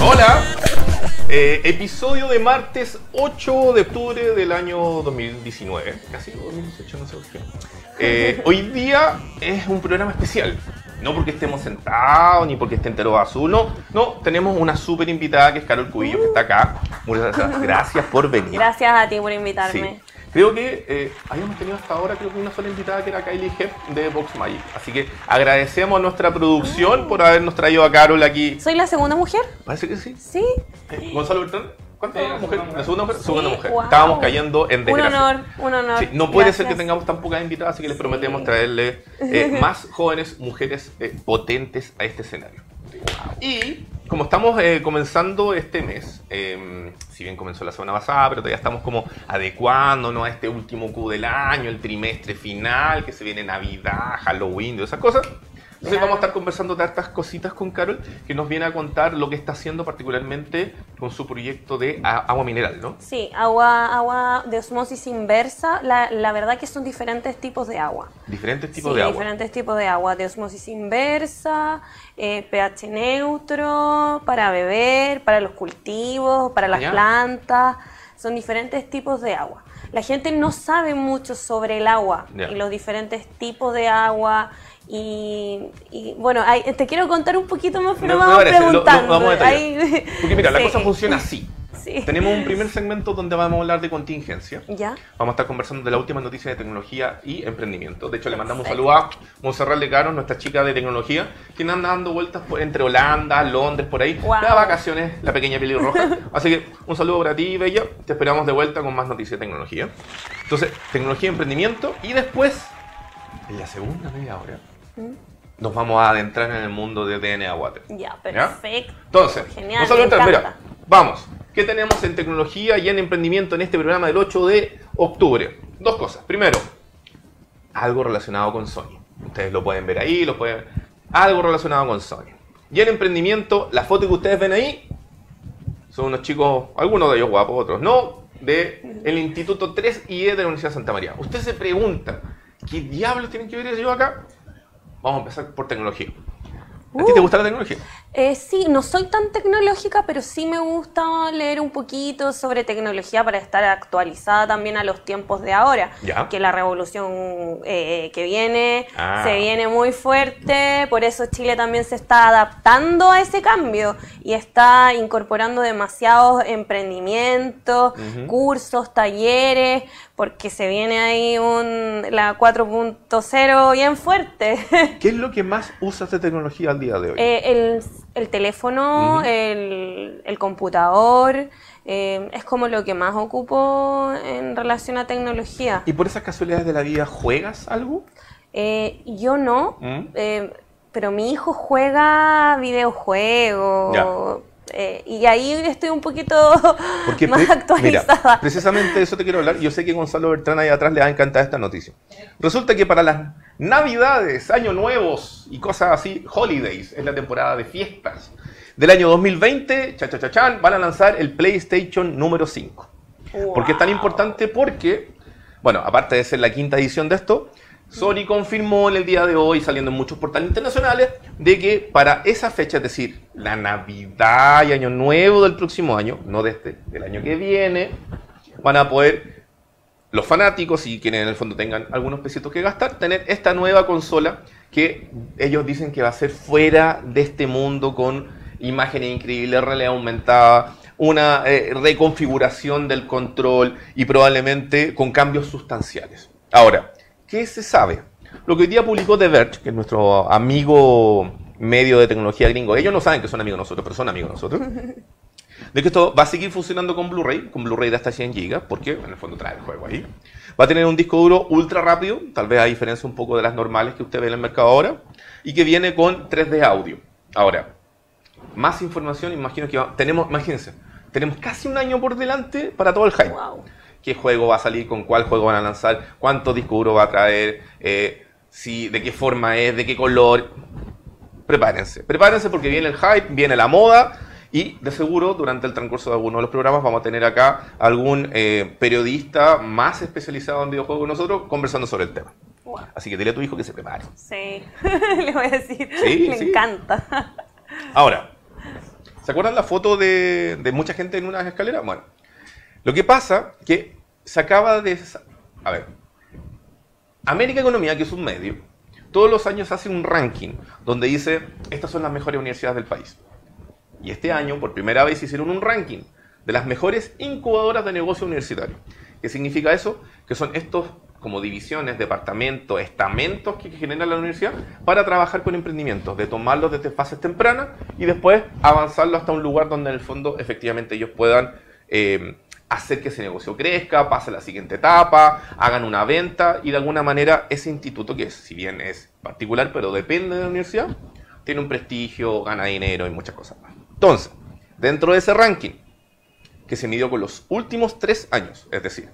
Hola. Eh, episodio de martes 8 de octubre del año 2019. Casi 2018, no sé por qué. Eh, hoy día es un programa especial. No porque estemos sentados ni porque esté entero azul, no. No, tenemos una súper invitada que es Carol Cubillo, que está acá. Muchas gracias, gracias por venir. Gracias a ti por invitarme. Sí. Creo que eh, habíamos tenido hasta ahora creo que una sola invitada que era Kylie Heff de Vox Magic. Así que agradecemos a nuestra producción por habernos traído a Carol aquí. ¿Soy la segunda mujer? Parece que sí. Sí. Eh, Gonzalo Bertrán, ¿cuántas Sí, la mujeres? segunda La segunda mujer. Sí, Segunda mujer. wow. Estábamos cayendo en Un desgracia. honor, un honor. Sí, no puede ser que tengamos tan pocas invitadas, así que les Sí. prometemos traerle eh, más jóvenes mujeres eh, potentes a este escenario. Y como estamos eh, comenzando este mes, eh, si bien comenzó la semana pasada, pero todavía estamos como adecuándonos a este último Q del año, el trimestre final, que se viene Navidad, Halloween, y esas cosas. Entonces vamos a estar conversando de hartas cositas con Carol, que nos viene a contar lo que está haciendo particularmente con su proyecto de agua mineral, ¿no? Sí, agua, agua de osmosis inversa. La, la verdad que son diferentes tipos de agua. Diferentes tipos sí, de agua. diferentes tipos de agua. De osmosis inversa, eh, pH neutro, para beber, para los cultivos, para las Ya. plantas. Son diferentes tipos de agua. La gente no sabe mucho sobre el agua Ya. y los diferentes tipos de agua. Y, y, bueno, te quiero contar un poquito más, pero me vamos parece, lo- lo preguntando. vamos a. Ahí- Porque mira, la Sí. cosa funciona así. Sí. Tenemos un primer segmento donde vamos a hablar de contingencia. ¿Ya? Vamos a estar conversando de la última noticia de tecnología y emprendimiento. De hecho, le mandamos un Perfecto. saludo a Monserrat Lecaro, nuestra chica de tecnología, quien anda dando vueltas por- entre Holanda, Londres, por ahí. Guau. De vacaciones, la pequeña pelirroja. Así que un saludo para ti, Bella. Te esperamos de vuelta con más noticias de tecnología. Entonces, tecnología y emprendimiento. Y después, en la segunda media hora, ¿Mm? nos vamos a adentrar en el mundo de DNA Water. Ya, perfecto. Entonces, Genial, mira, vamos. ¿Qué tenemos en tecnología y en emprendimiento en este programa del 8 de octubre? Dos cosas. Primero, algo relacionado con Sony. Ustedes lo pueden ver ahí, lo pueden algo relacionado con Sony. Y en emprendimiento, la foto que ustedes ven ahí son unos chicos, algunos de ellos guapos, otros no, de el Instituto 3IE de la Universidad de Santa María. Usted se pregunta, ¿qué diablos tienen que ver ellos acá? Vamos a empezar por tecnología. ¿A ti te Uh. gusta la tecnología? Eh, sí, no soy tan tecnológica, pero sí me gusta leer un poquito sobre tecnología para estar actualizada también a los tiempos de ahora. Ya. Que la revolución eh, que viene Ah. se viene muy fuerte, por eso Chile también se está adaptando a ese cambio y está incorporando demasiados emprendimientos, cursos, talleres, porque se viene ahí un, la 4.0 bien fuerte. ¿Qué es lo que más usas de tecnología al día de hoy? Eh, el, el teléfono, el, el computador, eh, es como lo que más ocupo en relación a tecnología. ¿Y por esas casualidades de la vida juegas algo? Eh, yo no, ¿Mm? eh, pero mi hijo juega videojuegos. eh, y ahí estoy un poquito Porque más actualizada. mira, precisamente de eso te quiero hablar. Yo sé que Gonzalo Bertrán ahí atrás le va a encantar esta noticia. Resulta que para las Navidades, Años Nuevos y cosas así, Holidays, es la temporada de fiestas del año 2020, cha, cha, cha, chan, van a lanzar el PlayStation número 5. ¿Por qué es tan importante? Porque, bueno, aparte de ser la quinta edición de esto, Sony confirmó en el día de hoy, saliendo en muchos portales internacionales, de que para esa fecha, es decir, la Navidad y Año Nuevo del próximo año, no de este, del año que viene, van a poder los fanáticos y quienes en el fondo tengan algunos pesitos que gastar, tener esta nueva consola que ellos dicen que va a ser fuera de este mundo con imágenes increíbles, realidad aumentada, una eh, reconfiguración del control y probablemente con cambios sustanciales. Ahora, ¿qué se sabe? Lo que hoy día publicó The Verge, que es nuestro amigo medio de tecnología gringo, ellos no saben que son amigos de nosotros, pero son amigos de nosotros de que esto va a seguir funcionando con Blu-ray, con Blu-ray de hasta 100 GB, porque en el fondo trae el juego ahí. Va a tener un disco duro ultra rápido, tal vez a diferencia un poco de las normales que usted ve en el mercado ahora, y que viene con 3D audio. Ahora, más información, imagino que va- tenemos, imagínense, tenemos casi un año por delante para todo el hype. Wow. ¿Qué juego va a salir? ¿Con cuál juego van a lanzar? ¿Cuánto disco duro va a traer? Eh, si, ¿De qué forma es? ¿De qué color? Prepárense, prepárense porque viene el hype, viene la moda y de seguro durante el transcurso de alguno de los programas vamos a tener acá algún eh, periodista más especializado en videojuegos que nosotros conversando sobre el tema. Wow. Así que dile a tu hijo que se prepare. Sí, le voy a decir. Sí, Le sí. encanta. Ahora, ¿Se acuerdan la foto de, de mucha gente en unas escaleras? Bueno, lo que pasa que se acaba de... A ver, América Economía, que es un medio, todos los años hace un ranking donde dice, estas son las mejores universidades del país. Y este año, por primera vez, hicieron un ranking de las mejores incubadoras de negocio universitario. ¿Qué significa eso? Que son estos como divisiones, departamentos, estamentos que genera la universidad para trabajar con emprendimientos, de tomarlos desde fases tempranas y después avanzarlo hasta un lugar donde en el fondo efectivamente ellos puedan eh, hacer que ese negocio crezca, pase a la siguiente etapa, hagan una venta y de alguna manera ese instituto, que si bien es particular pero depende de la universidad, tiene un prestigio, gana dinero y muchas cosas más. Entonces, dentro de ese ranking, que se midió con los últimos tres años, es decir,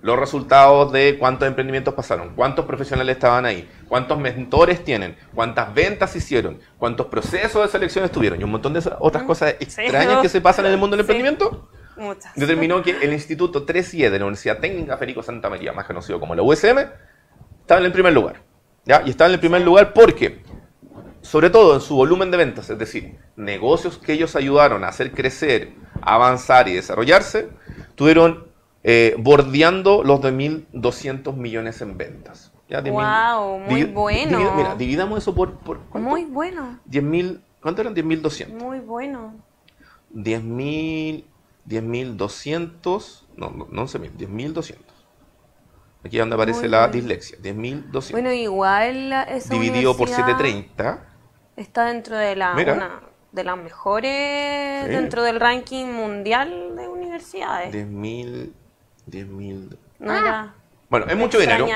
los resultados de cuántos emprendimientos pasaron, cuántos profesionales estaban ahí, cuántos mentores tienen, cuántas ventas hicieron, cuántos procesos de selección estuvieron y un montón de otras cosas extrañas que se pasan en el mundo del emprendimiento, Muchas. determinó que el Instituto 3IE de la Universidad Técnica Federico Santa María, más conocido como la USM, estaba en el primer lugar. ¿ya? Y estaba en el primer lugar porque, sobre todo en su volumen de ventas, es decir, negocios que ellos ayudaron a hacer crecer, avanzar y desarrollarse, tuvieron eh, bordeando los de 1.200 millones en ventas. ¿ya? De Guau, muy divi- bueno. divida- mira, dividamos eso por... por ¿cuánto? Muy bueno, 10.000, ¿Cuánto eran? 10.200. muy bueno. 10.000, 10.200, no, no, no 11.000, 10.200. Aquí es donde aparece Muy la bueno. dislexia, 10.200. Bueno, igual esa dividido por universidad 730. Está dentro de la Mira. una de las mejores Sí. dentro del ranking mundial de universidades. 10.000, 10.000. No era Bueno, es mucho dinero.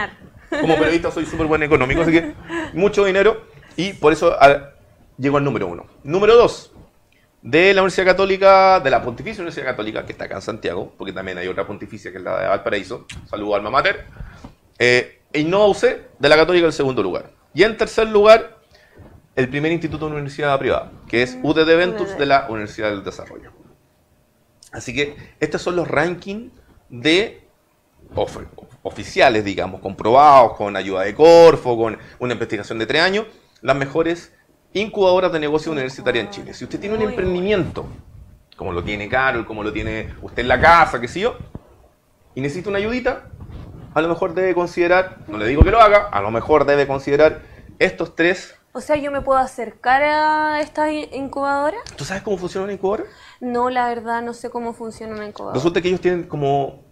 Como periodista soy súper buen económico, así que mucho dinero. Y por eso ah, llego al número uno. Número dos, de la Universidad Católica, de la Pontificia Universidad Católica, que está acá en Santiago, porque también hay otra pontificia que es la de Valparaíso. Saludo alma mater. Eh, e Innova UC, de la Católica, en segundo lugar. Y en tercer lugar, el primer instituto de universidad privada, que es UDD Ventus de la Universidad del Desarrollo. Así que estos son los rankings de of- oficiales, digamos, comprobados, con ayuda de Corfo, con una investigación de tres años, las mejores incubadoras de negocio universitaria en Chile. Si usted tiene un emprendimiento, como lo tiene Carol, como lo tiene usted en la casa, qué sé yo, y necesita una ayudita, a lo mejor debe considerar, no le digo que lo haga, a lo mejor debe considerar estos tres. O sea, yo me puedo acercar a esta in- incubadora? ¿Tú sabes cómo funciona una incubadora? No, la verdad, no sé cómo funciona una incubadora. Resulta que ellos tienen como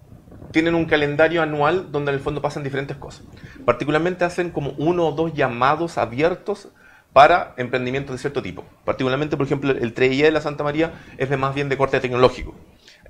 tienen un calendario anual donde en el fondo pasan diferentes cosas. Particularmente hacen como uno o dos llamados abiertos para emprendimientos de cierto tipo. Particularmente, por ejemplo, el 3IE de la Santa María es de más bien de corte tecnológico.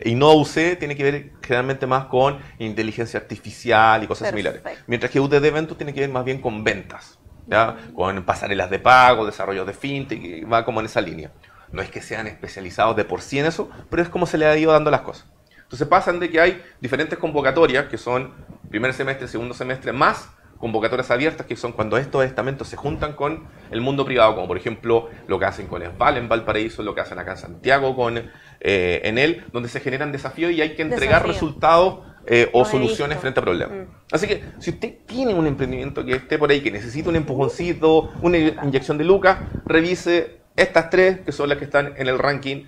Y no UC tiene que ver generalmente más con inteligencia artificial y cosas Perfecto. similares. Mientras que UTD Eventos tiene que ver más bien con ventas, ¿ya? con pasarelas de pago, desarrollo de fintech, y va como en esa línea. No es que sean especializados de por sí en eso, pero es como se le ha ido dando las cosas. Entonces pasan de que hay diferentes convocatorias, que son primer semestre, segundo semestre, más convocatorias abiertas, que son cuando estos estamentos se juntan con el mundo privado, como por ejemplo lo que hacen con Esval en Valparaíso, lo que hacen acá en Santiago con eh, Enel, donde se generan desafíos y hay que entregar Desafío. resultados eh, o soluciones frente a problemas. Mm. Así que si usted tiene un emprendimiento que esté por ahí, que necesita un empujoncito, una inyección de lucas, revise estas tres, que son las que están en el ranking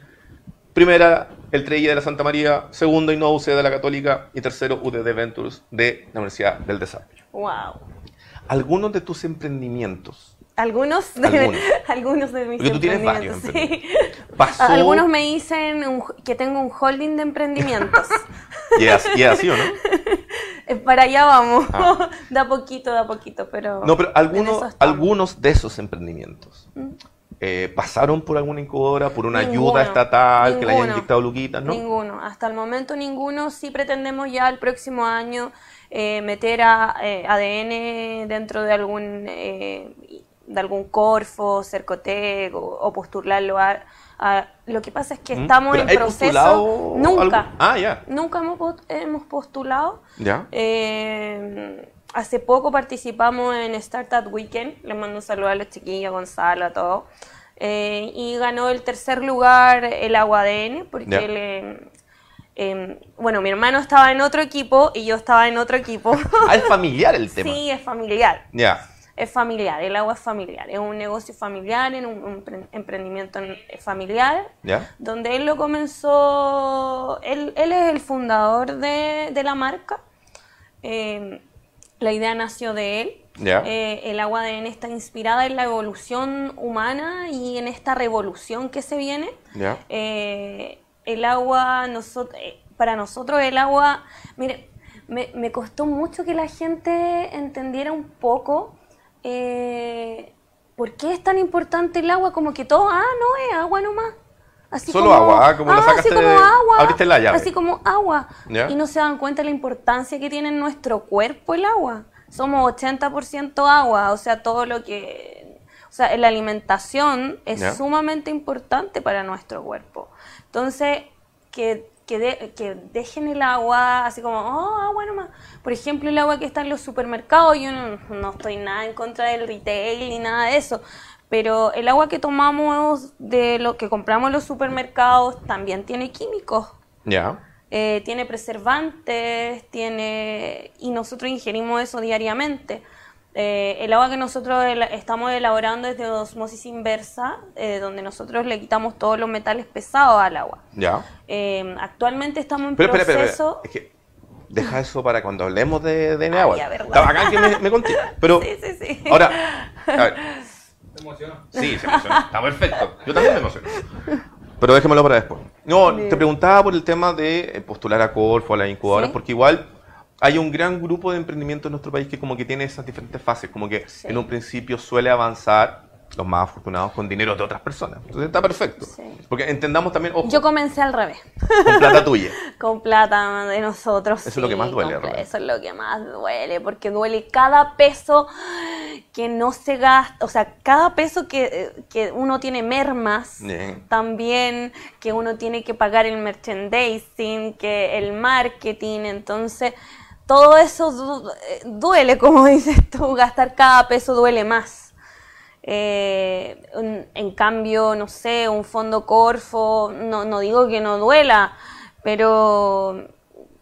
Primera, el 3 de la Santa María. Segundo, Innova de la Católica. Y tercero, UDD Ventures de la Universidad del Desarrollo. Wow. Algunos de tus emprendimientos Algunos de, Algunos. algunos de mis Porque tú tienes varios emprendimientos, sí. pasó. Algunos me dicen un- que tengo un holding de emprendimientos. Y es así, ¿o no? Eh, Para allá vamos. Ah. da poquito, da poquito, pero. No, pero algunos, algunos de esos emprendimientos Mm. eh, pasaron por alguna incubadora, por una Ninguno, ayuda estatal, que le hayan inyectado luquitas, ¿no? Ninguno. Hasta el momento ninguno. Sí pretendemos ya el próximo año eh, meter a eh, ADN dentro de algún eh, de algún Corfo, Cercotec o, o postularlo a, a- Lo que pasa es que estamos ¿Pero en proceso. Nunca. algo? Ah, ya. Nunca hemos, hemos postulado. Ya. Eh, hace poco participamos en Startup Weekend. Les mando un saludo a los chiquillos, a Gonzalo, a todos. Eh, y ganó el tercer lugar el Aguadn, porque eh, eh, bueno, mi hermano estaba en otro equipo y yo estaba en otro equipo. Ah, es familiar el tema. sí, es familiar. Ya. Es familiar, el agua es familiar, es un negocio familiar, en un, un pre- emprendimiento en- familiar, ¿Ya? donde él lo comenzó, él, él es el fundador de, de la marca, eh, la idea nació de él. Ya. Eh, el agua ADN está inspirada en la evolución humana y en esta revolución que se viene. ¿Ya? Eh, el agua, nosot- eh, para nosotros el agua, mire, me, me costó mucho que la gente entendiera un poco eh, por qué es tan importante el agua, como que todo, ah, no, es agua nomás. Así Solo agua, ah, como la ah, sacaste así como agua, abriste la llave. así como agua. Ya. Y no se dan cuenta de la importancia que tiene en nuestro cuerpo el agua. Somos 80% agua, o sea, todo lo que... O sea, la alimentación es Ya. sumamente importante para nuestro cuerpo. Entonces, que, que, de- que dejen el agua así como, oh, agua nomás. Por ejemplo, el agua que está en los supermercados, yo no, no estoy nada en contra del retail ni nada de eso. Pero el agua que tomamos de lo que compramos en los supermercados también tiene químicos. ¿Ya? Eh, tiene preservantes, tiene y nosotros ingerimos eso diariamente. Eh, el agua que nosotros estamos elaborando es de osmosis inversa, eh, donde nosotros le quitamos todos los metales pesados al agua. ¿Ya? Eh, actualmente estamos en Pero espera, espera, proceso. espera. Es que deja eso para cuando hablemos de, de agua. ya, verdad. Está bacán que me, me conté. Pero Sí, sí, sí. ahora, a ver, ¿Te emociona? Sí, se emociona. Está perfecto. Yo también me emociono. Pero déjemelo para después. No, Bien. te preguntaba por el tema de postular a Corfo, a las incubadoras, Sí. porque igual hay un gran grupo de emprendimiento en nuestro país que como que tiene esas diferentes fases, como que Sí. en un principio suele avanzar los más afortunados con dinero de otras personas. Entonces está perfecto. Sí. Porque entendamos también, ojo, Yo comencé al revés. con plata tuya. con plata de nosotros. Eso es lo que más duele, con. Eso es lo que más duele, porque duele cada peso que no se gasta, o sea, cada peso que, que uno tiene mermas, Bien. también que uno tiene que pagar el merchandising, que el marketing, entonces todo eso du- eh, duele, como dices tú, gastar cada peso duele más. Eh, un- en cambio, no sé, un fondo Corfo, no, no digo que no duela, pero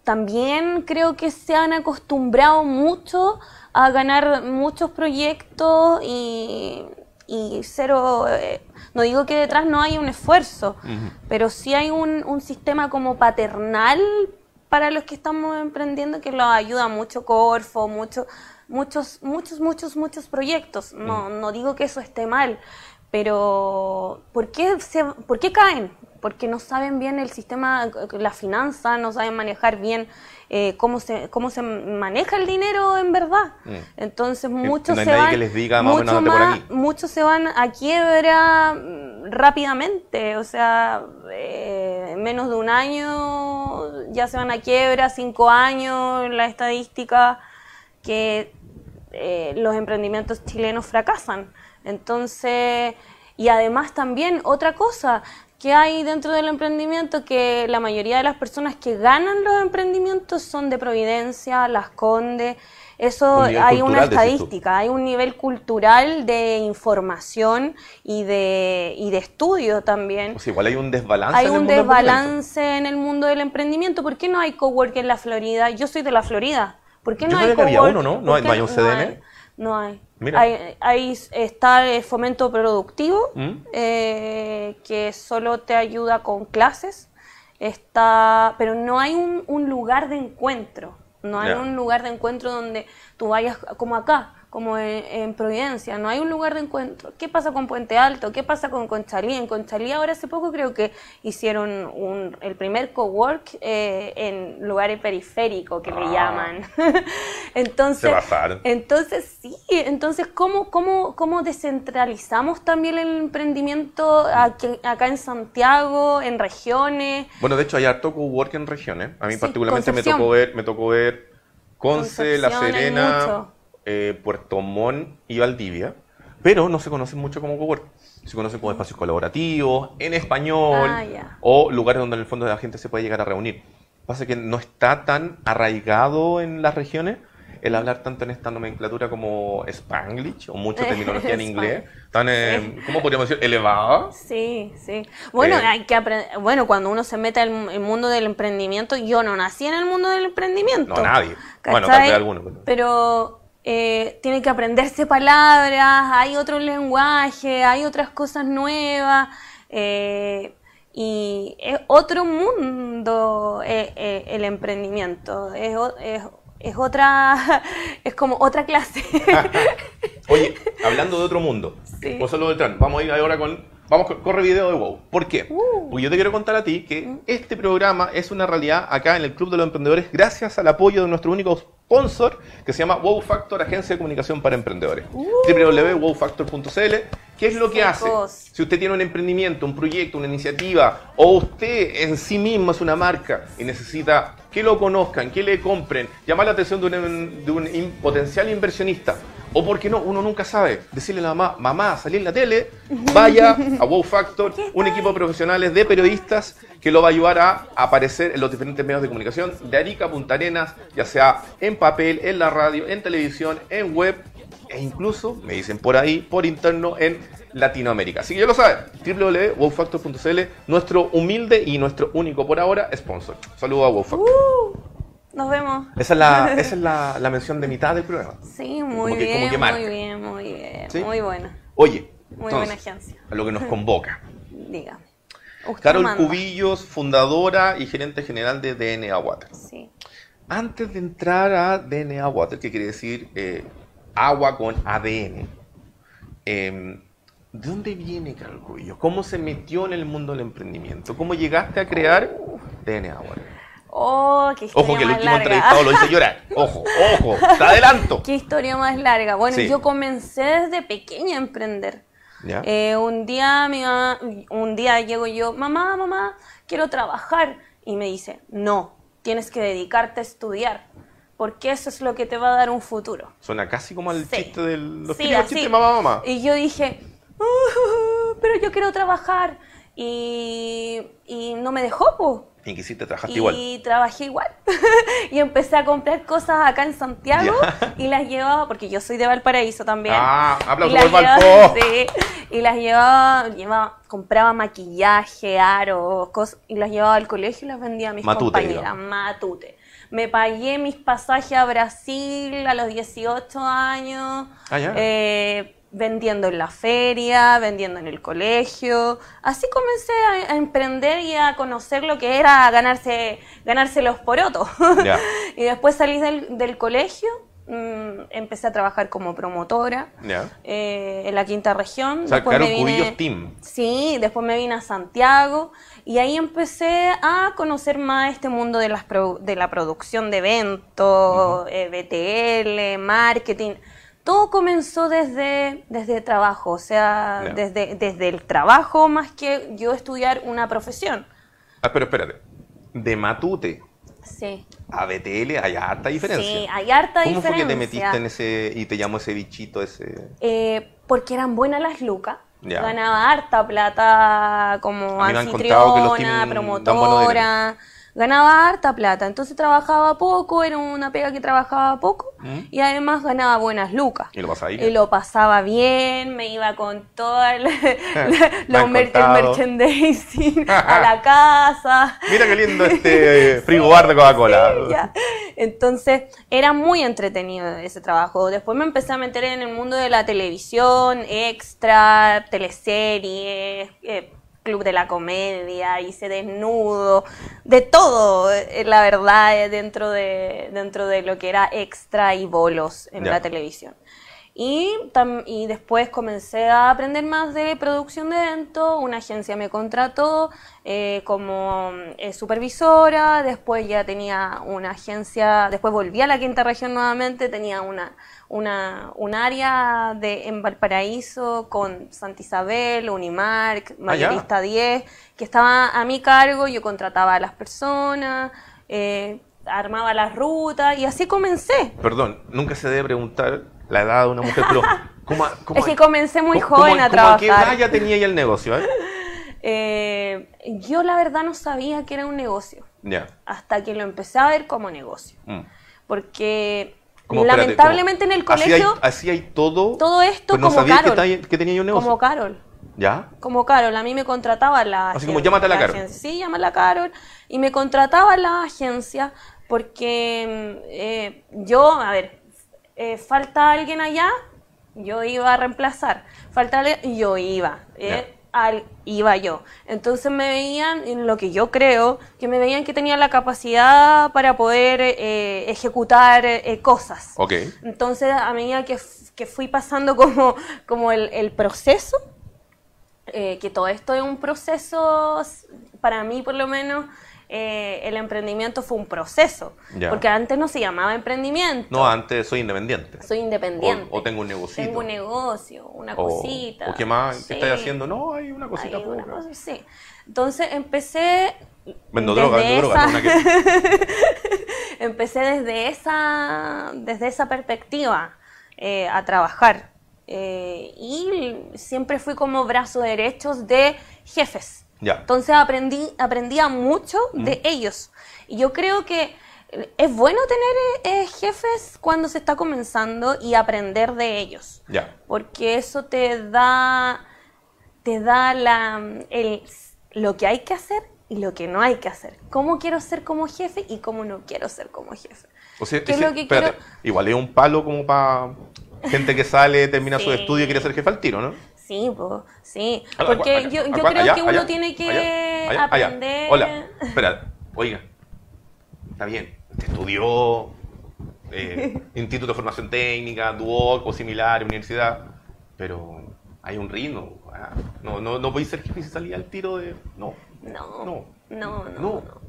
también creo que se han acostumbrado mucho a ganar muchos proyectos y, y cero, eh, no digo que detrás no hay un esfuerzo, pero sí hay un, un sistema como paternal para los que estamos emprendiendo que los ayuda mucho Corfo, mucho, muchos, muchos, muchos, muchos proyectos. No, no digo que eso esté mal, pero ¿por qué, se, ¿por qué caen? Porque no saben bien el sistema, la finanza, no saben manejar bien eh, cómo, se, cómo se maneja el dinero en verdad. Mm. Entonces muchos se van, que les diga más o menos mucho más- muchos se van a quiebra mm, rápidamente, o sea, eh, en menos de un año ya se van a quiebra, cinco años, la estadística que eh, los emprendimientos chilenos fracasan. Entonces, y además también otra cosa que hay dentro del emprendimiento, que la mayoría de las personas que ganan los emprendimientos son de Providencia, Las Condes, eso Un hay una cultural, estadística, hay un nivel cultural de información y de, y de estudio también. Sea, igual hay un desbalance. Hay en el un mundo del emprendimiento. desbalance en el mundo del emprendimiento. ¿Por qué no hay cowork en la Florida? Yo soy de la Florida. ¿Por qué Yo no hay sabía que había cowork? uno, ¿no? No ¿Por hay- qué no hay un CDN. hay. No hay. Hay, hay- está el fomento productivo, ¿Mm? eh, que solo te ayuda con clases. Está, pero no hay un, un lugar de encuentro. No hay un lugar de encuentro donde tú vayas como acá, como en, en Providencia. No hay un lugar de encuentro. ¿Qué pasa con Puente Alto? ¿Qué pasa con Conchalí? En Conchalí ahora hace poco creo que hicieron un, el primer cowork eh, en lugares periféricos que le Ah. llaman. entonces, entonces sí, entonces ¿cómo, cómo, cómo descentralizamos también el emprendimiento aquí- acá en Santiago, en regiones? Bueno, de hecho hay harto cowork en regiones. A mí Sí, particularmente me tocó ver, me tocó ver Conce, La Concepción Serena, mucho. Eh, Puerto Montt y Valdivia. Pero no se conocen mucho como cowork. Se conocen como espacios colaborativos, en español, Ah, o lugares donde en el fondo la gente se puede llegar a reunir. Pasa que no está tan arraigado en las regiones el hablar tanto en esta nomenclatura como Spanglish o mucha terminología en inglés, tan, eh, ¿cómo podríamos decir? Elevada. Sí, sí. Bueno, Eh, hay que aprender. Bueno, cuando uno se mete al el mundo del emprendimiento, yo no nací en el mundo del emprendimiento. No, nadie. Bueno, tal vez algunos. pero- Pero eh, tiene que aprenderse palabras, hay otro lenguaje, hay otras cosas nuevas. eh, y es otro mundo eh, eh, el emprendimiento. Es, o- es- es otra, es como otra clase. Oye, hablando de otro mundo, Sí. Luis Beltrán, vamos a ir ahora con. Vamos, con- corre video de WoW. ¿Por qué? Uh. Porque yo te quiero contar a ti que este programa es una realidad acá en el Club de los Emprendedores gracias al apoyo de nuestro único sponsor que se llama Wow Factor, Agencia de Comunicación para Emprendedores. www.wowfactor.cl ¿Qué es lo que hace? Si usted tiene un emprendimiento, un proyecto, una iniciativa, o usted en sí mismo es una marca y necesita que lo conozcan, que le compren, llamar la atención de un, de un in- potencial inversionista, o porque no, uno nunca sabe, decirle a la mamá, mamá, salí en la tele, vaya a Wow Factor, un equipo de profesionales de periodistas que lo va a ayudar a aparecer en los diferentes medios de comunicación de Arica a Punta Arenas, ya sea en papel, en la radio, en televisión, en web e incluso, me dicen por ahí, por interno en Latinoamérica. Así que ya lo saben, www.wowfactor.cl, nuestro humilde y nuestro único por ahora sponsor. Saludos a WowFactor. Uh, nos vemos. Esa es, la, esa es la, la mención de mitad del programa. Sí, muy Como bien, que muy bien, muy bien. ¿Sí? Muy buena. Oye, Muy entonces, buena agencia. a lo que nos convoca. Dígame. Usted Carol manda. Cubillos, fundadora y gerente general de DNA Water. Sí. Antes de entrar a DNA Water, que quiere decir eh, agua con ADN, eh, ¿de dónde viene Carol Cubillos? ¿Cómo se metió en el mundo del emprendimiento? ¿Cómo llegaste a crear DNA Water? Oh, qué historia Ojo que el más último larga. entrevistado lo hice llorar. Ojo, ojo, te adelanto. Qué historia más larga. Bueno, Sí. yo comencé desde pequeña a emprender. ¿Ya? Eh, un día mi mamá- un día llego yo, mamá, mamá, quiero trabajar. Y me dice, no, tienes que dedicarte a estudiar, porque eso es lo que te va a dar un futuro. Suena casi como el Sí. chiste del los Sí, chistes de mamá, mamá. Y yo dije, "Uh, pero yo quiero trabajar. Y, y no me dejó, pues. Y hiciste, trabajaste Y igual. trabajé igual. y empecé a comprar cosas acá en Santiago y las llevaba, porque yo soy de Valparaíso también. Ah, aplauso y las por Valpo. sí, y las llevaba, llevaba, compraba maquillaje, aros, cosas, y las llevaba al colegio y las vendía a mis Matute, compañeras. digamos. Matute. Me pagué mis pasajes a Brasil a los 18 años. Ah, eh, vendiendo en la feria, vendiendo en el colegio. Así comencé a, a emprender y a conocer lo que era ganarse, ganarse los porotos. Y después salí del, del colegio, mm, empecé a trabajar como promotora eh, en la quinta región. O sea, Después Carol me vine- Cubillos Team. Sí, después me vine a Santiago y ahí empecé a conocer más este mundo de, las produ- de la producción de eventos, eh, BTL, marketing. Todo comenzó desde, desde trabajo, o sea, desde, desde el trabajo más que yo estudiar una profesión. Ah, pero espérate. De Matute Sí. a BTL hay harta diferencia. Sí, hay harta ¿Cómo fue diferencia. que te metiste en ese y te llamó ese bichito ese? Eh, porque eran buenas las lucas. Ganaba harta plata como que los anfitriona, promotora. Ganaba harta plata. Entonces trabajaba poco, era una pega que trabajaba poco. ¿Mm? Y además ganaba buenas lucas. Y lo pasaba Y bien. lo pasaba bien, me iba con todo el, los mer- el merchandising a la casa. Mira qué lindo este frigobar de Coca-Cola. Entonces era muy entretenido ese trabajo. Después me empecé a meter en el mundo de la televisión, extra, teleseries, eh, club de la comedia, hice desnudo, de todo, eh, la verdad, eh, dentro de, dentro de lo que era extra y bolos en la televisión. Y, y después comencé a aprender más de producción de eventos, una agencia me contrató eh, como eh, supervisora, después ya tenía una agencia, después volví a la quinta región nuevamente, tenía una, una, un área de, en Valparaíso con Santa Isabel, Unimark, Ah. Mayorista 10, que estaba a mi cargo, yo contrataba a las personas, eh, armaba las rutas y así comencé. Perdón, nunca se debe preguntar la edad de una mujer, pero ¿cómo, cómo- Es que comencé muy joven a cómo qué trabajar. edad ya tenía ya el negocio? eh? Eh, yo la verdad no sabía que era un negocio, Ya. hasta que lo empecé a ver como negocio. Mm. Porque ¿Cómo, espérate, lamentablemente en el colegio, Así hay, todo. todo esto pero no como sabía Carol. que tenía yo un negocio. como Carol. ¿Ya? Como Carol, a mí me contrataba la Así como, "Llámate a la Carol". agencia. Sí, llámala a Carol. Y me contrataba la agencia porque mm, eh, yo, a ver, eh, falta alguien allá, yo iba a reemplazar. Falta alguien, yo iba. eh, al- iba yo. Entonces me veían, en lo que yo creo, que me veían que tenía la capacidad para poder eh, ejecutar eh, cosas. Entonces, a medida que, que fui pasando como, como el, el proceso, eh, que todo esto es un proceso, para mí por lo menos, eh, el emprendimiento fue un proceso. Ya. Porque antes no se llamaba emprendimiento. No, antes soy independiente. Soy independiente. O- o tengo un negocito. Tengo un negocio, una O, cosita. o qué más, Sí. ¿qué estás haciendo? No, hay una cosita Hay una poca. cosa, sí. Entonces empecé. Vendo droga, vendo droga. esa- nada que- empecé desde esa, desde esa perspectiva eh, a trabajar. Eh, y siempre fui como brazos derechos de jefes. Entonces aprendí, aprendía mucho de ellos. Y yo creo que es bueno tener eh, jefes cuando se está comenzando y aprender de ellos. Porque eso te da, te da la, el, lo que hay que hacer y lo que no hay que hacer. Cómo quiero ser como jefe y cómo no quiero ser como jefe. O sea, ¿Qué es ese- lo que espérate, quiero? igual es un palo como para gente que sale, termina su estudio y quiere ser jefe al tiro, ¿no? Sí, po, sí. Porque acá, yo, yo acá, creo allá, que uno allá, tiene que aprender. Hola, espera, oiga, está bien, usted estudió eh, Instituto de Formación Técnica, Duoc o similar, universidad, pero hay un ritmo. ah, No, no, no podéis ser jefe si salía al tiro de. No, No, no, no, no. no. no.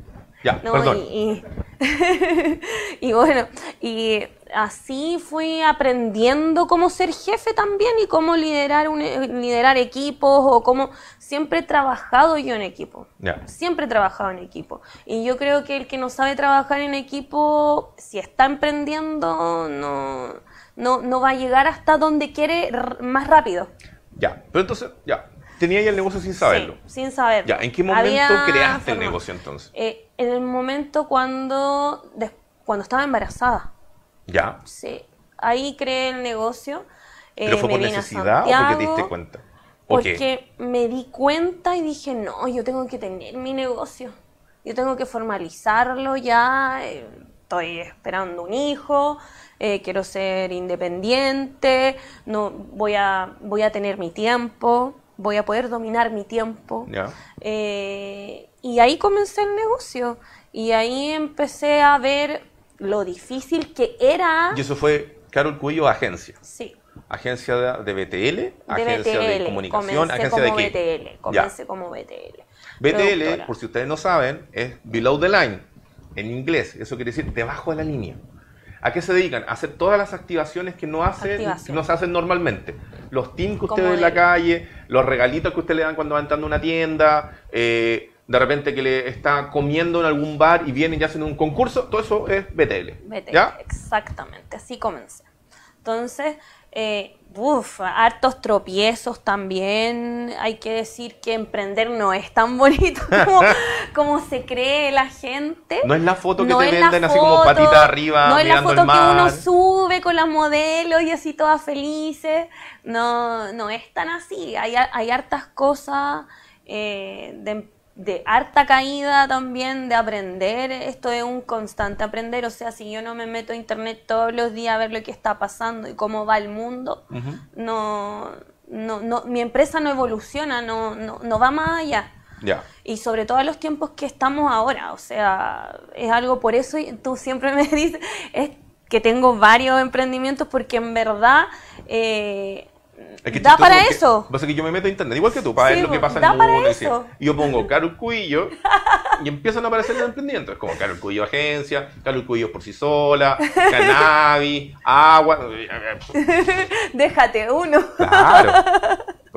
Ya, No, perdón. y, y, y bueno, y así fui aprendiendo cómo ser jefe también y cómo liderar, un, liderar equipos o cómo siempre he trabajado yo en equipo. Siempre he trabajado en equipo. Y yo creo que el que no sabe trabajar en equipo, si está emprendiendo, no, no, no va a llegar hasta donde quiere más rápido. Ya, pero entonces, ya, tenía ya el negocio sin saberlo. Sí, sin saberlo. Ya, ¿en qué momento Había creaste el negocio entonces? Eh, en el momento cuando, des- cuando estaba embarazada. Ya, Sí, ahí creé el negocio. eh, pero fue me por necesidad o porque te Santiago, diste cuenta. ¿O qué? Porque me di cuenta y dije, no, yo tengo que tener mi negocio. Yo tengo que formalizarlo ya. eh, estoy esperando un hijo. eh, quiero ser independiente. No, voy, a, voy a tener mi tiempo. Voy a poder dominar mi tiempo. Ya. Eh, y ahí comencé el negocio. Y ahí empecé a ver lo difícil que era. Y eso fue Carol Cuello, agencia. Sí. Agencia de, de BTL, De agencia de BTL, comunicación, comencé agencia de como qué. BTL, comencé como BTL. BTL, productora. por si ustedes no saben, es below the line en inglés. Eso quiere decir debajo de la línea. ¿A qué se dedican? A hacer todas las activaciones que no, hacen, Activación. que no se hacen normalmente. Los teams que usted ve en la calle, los regalitos que usted le dan cuando va entrando a una tienda, eh, de repente que le está comiendo en algún bar y vienen y hacen un concurso, todo eso es BTL. BTL, ¿Ya? exactamente, así comencé. Entonces, eh, uf, hartos tropiezos también. Hay que decir que emprender no es tan bonito como, como se cree la gente. No es la foto que No te venden así como foto- patita arriba, No es la foto que uno sube con las modelos y así todas felices. No, no es tan así. Hay, hay hartas cosas eh, de, de harta caída también, de aprender. Esto es un constante aprender. O sea, si yo no me meto a internet todos los días a ver lo que está pasando y cómo va el mundo, no, no, no, mi empresa no evoluciona, no, no, no va más allá. Y sobre todo en los tiempos que estamos ahora, o sea, es algo por eso y tú siempre me dices es que tengo varios emprendimientos porque en verdad eh, Es que da chistoso para eso. Pasa que yo me meto a internet, igual que tú, para Sí, ver lo que po, pasa da en el para mundo. eso. Y yo pongo Carol Cuillo y empiezan a aparecer los emprendimientos. Es como Carol Cuillo Agencia, Carol Cuillo por sí sola, cannabis, agua. Déjate uno. Claro.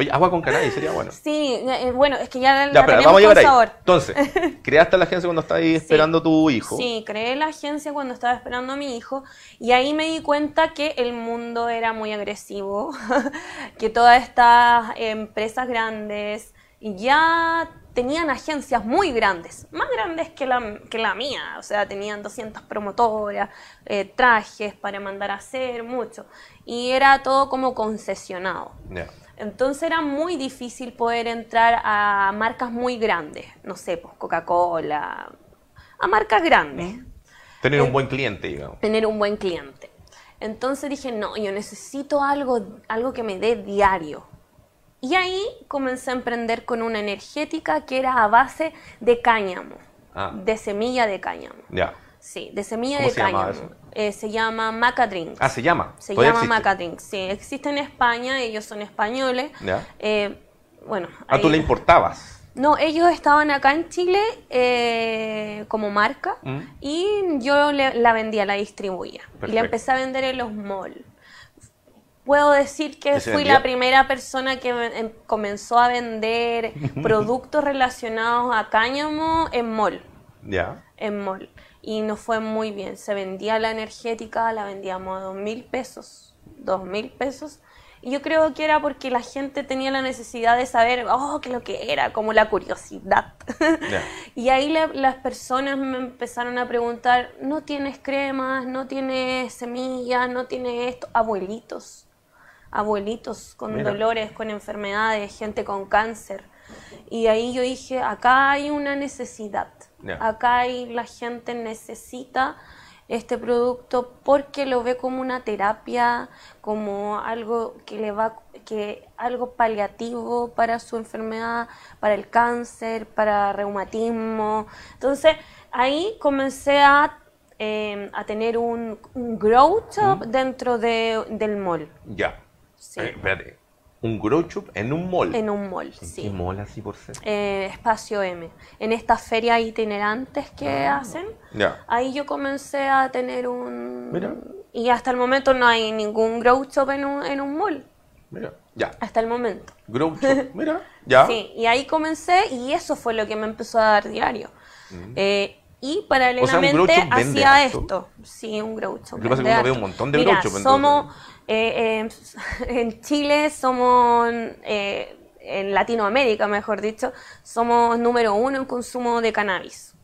Oye, agua con cannabis sería bueno. Sí, eh, bueno, es que ya Ya, la pero vamos a llegar ahí. sabor. Entonces, creaste la agencia cuando estabas esperando tu hijo. Sí, creé la agencia cuando estaba esperando a mi hijo y ahí me di cuenta que el mundo era muy agresivo, que todas estas empresas grandes ya tenían agencias muy grandes, más grandes que la, que la mía, o sea, tenían 200 promotoras, eh, trajes para mandar a hacer, mucho, y era todo como concesionado. Entonces era muy difícil poder entrar a marcas muy grandes, no sé, pues Coca-Cola, a marcas grandes, Tener un Eh, buen cliente, digamos. tener un buen cliente. Entonces dije, no, yo necesito algo, algo que me dé diario. Y ahí comencé a emprender con una energética que era a base de cáñamo, Ah. de semilla de cáñamo. Ya. Sí, de semilla ¿Cómo de se llama cáñamo. eso? Eh, se llama Maca Drinks. Ah, se llama. Se llama. Maca Drinks, sí. Existe en España, ellos son españoles. Ya. Eh, bueno. Ah, tú la importabas. No, ellos estaban acá en Chile eh, como marca Mm. y yo le- la vendía, la distribuía. Y la empecé a vender en los malls. Puedo decir que ¿Que se fui vendía? la primera persona que em- comenzó a vender productos relacionados a cáñamo en mall Ya. en mall y nos fue muy bien. Se vendía la energética, la vendíamos a dos mil pesos, dos mil pesos. Y yo creo que era porque la gente tenía la necesidad de saber, oh, qué es lo que era, como la curiosidad. Y ahí la- las personas me empezaron a preguntar, no tienes cremas, no tienes semillas, no tienes esto, abuelitos, abuelitos con Mira. dolores, con enfermedades, gente con cáncer. Y ahí yo dije, acá hay una necesidad. Acá hay, la gente necesita este producto porque lo ve como una terapia, como algo que le va, que algo paliativo para su enfermedad, para el cáncer, para reumatismo. Entonces ahí comencé a, eh, a tener un, un grow shop dentro de- del mall, Ya. Sí. Eh, espérate. Un grow shop en un mall. en un mall, ¿En sí. ¿Qué mall así por ser? eh, Espacio M, en estas ferias itinerantes que hacen. Ya. Ahí yo comencé a tener un... Mira. Y hasta el momento no hay ningún grow shop en un, en un mall. Mira. Ya. Hasta el momento. Grow shop. Mira. Ya. Sí, y ahí comencé y eso fue lo que me empezó a dar diario. Eh, y paralelamente hacía esto. Sí, un grow shop. Lo que pasa es que uno ve un montón de Mira, grow shop, entonces. Eh, eh, en Chile somos... eh, en Latinoamérica, mejor dicho, somos número uno en consumo de cannabis.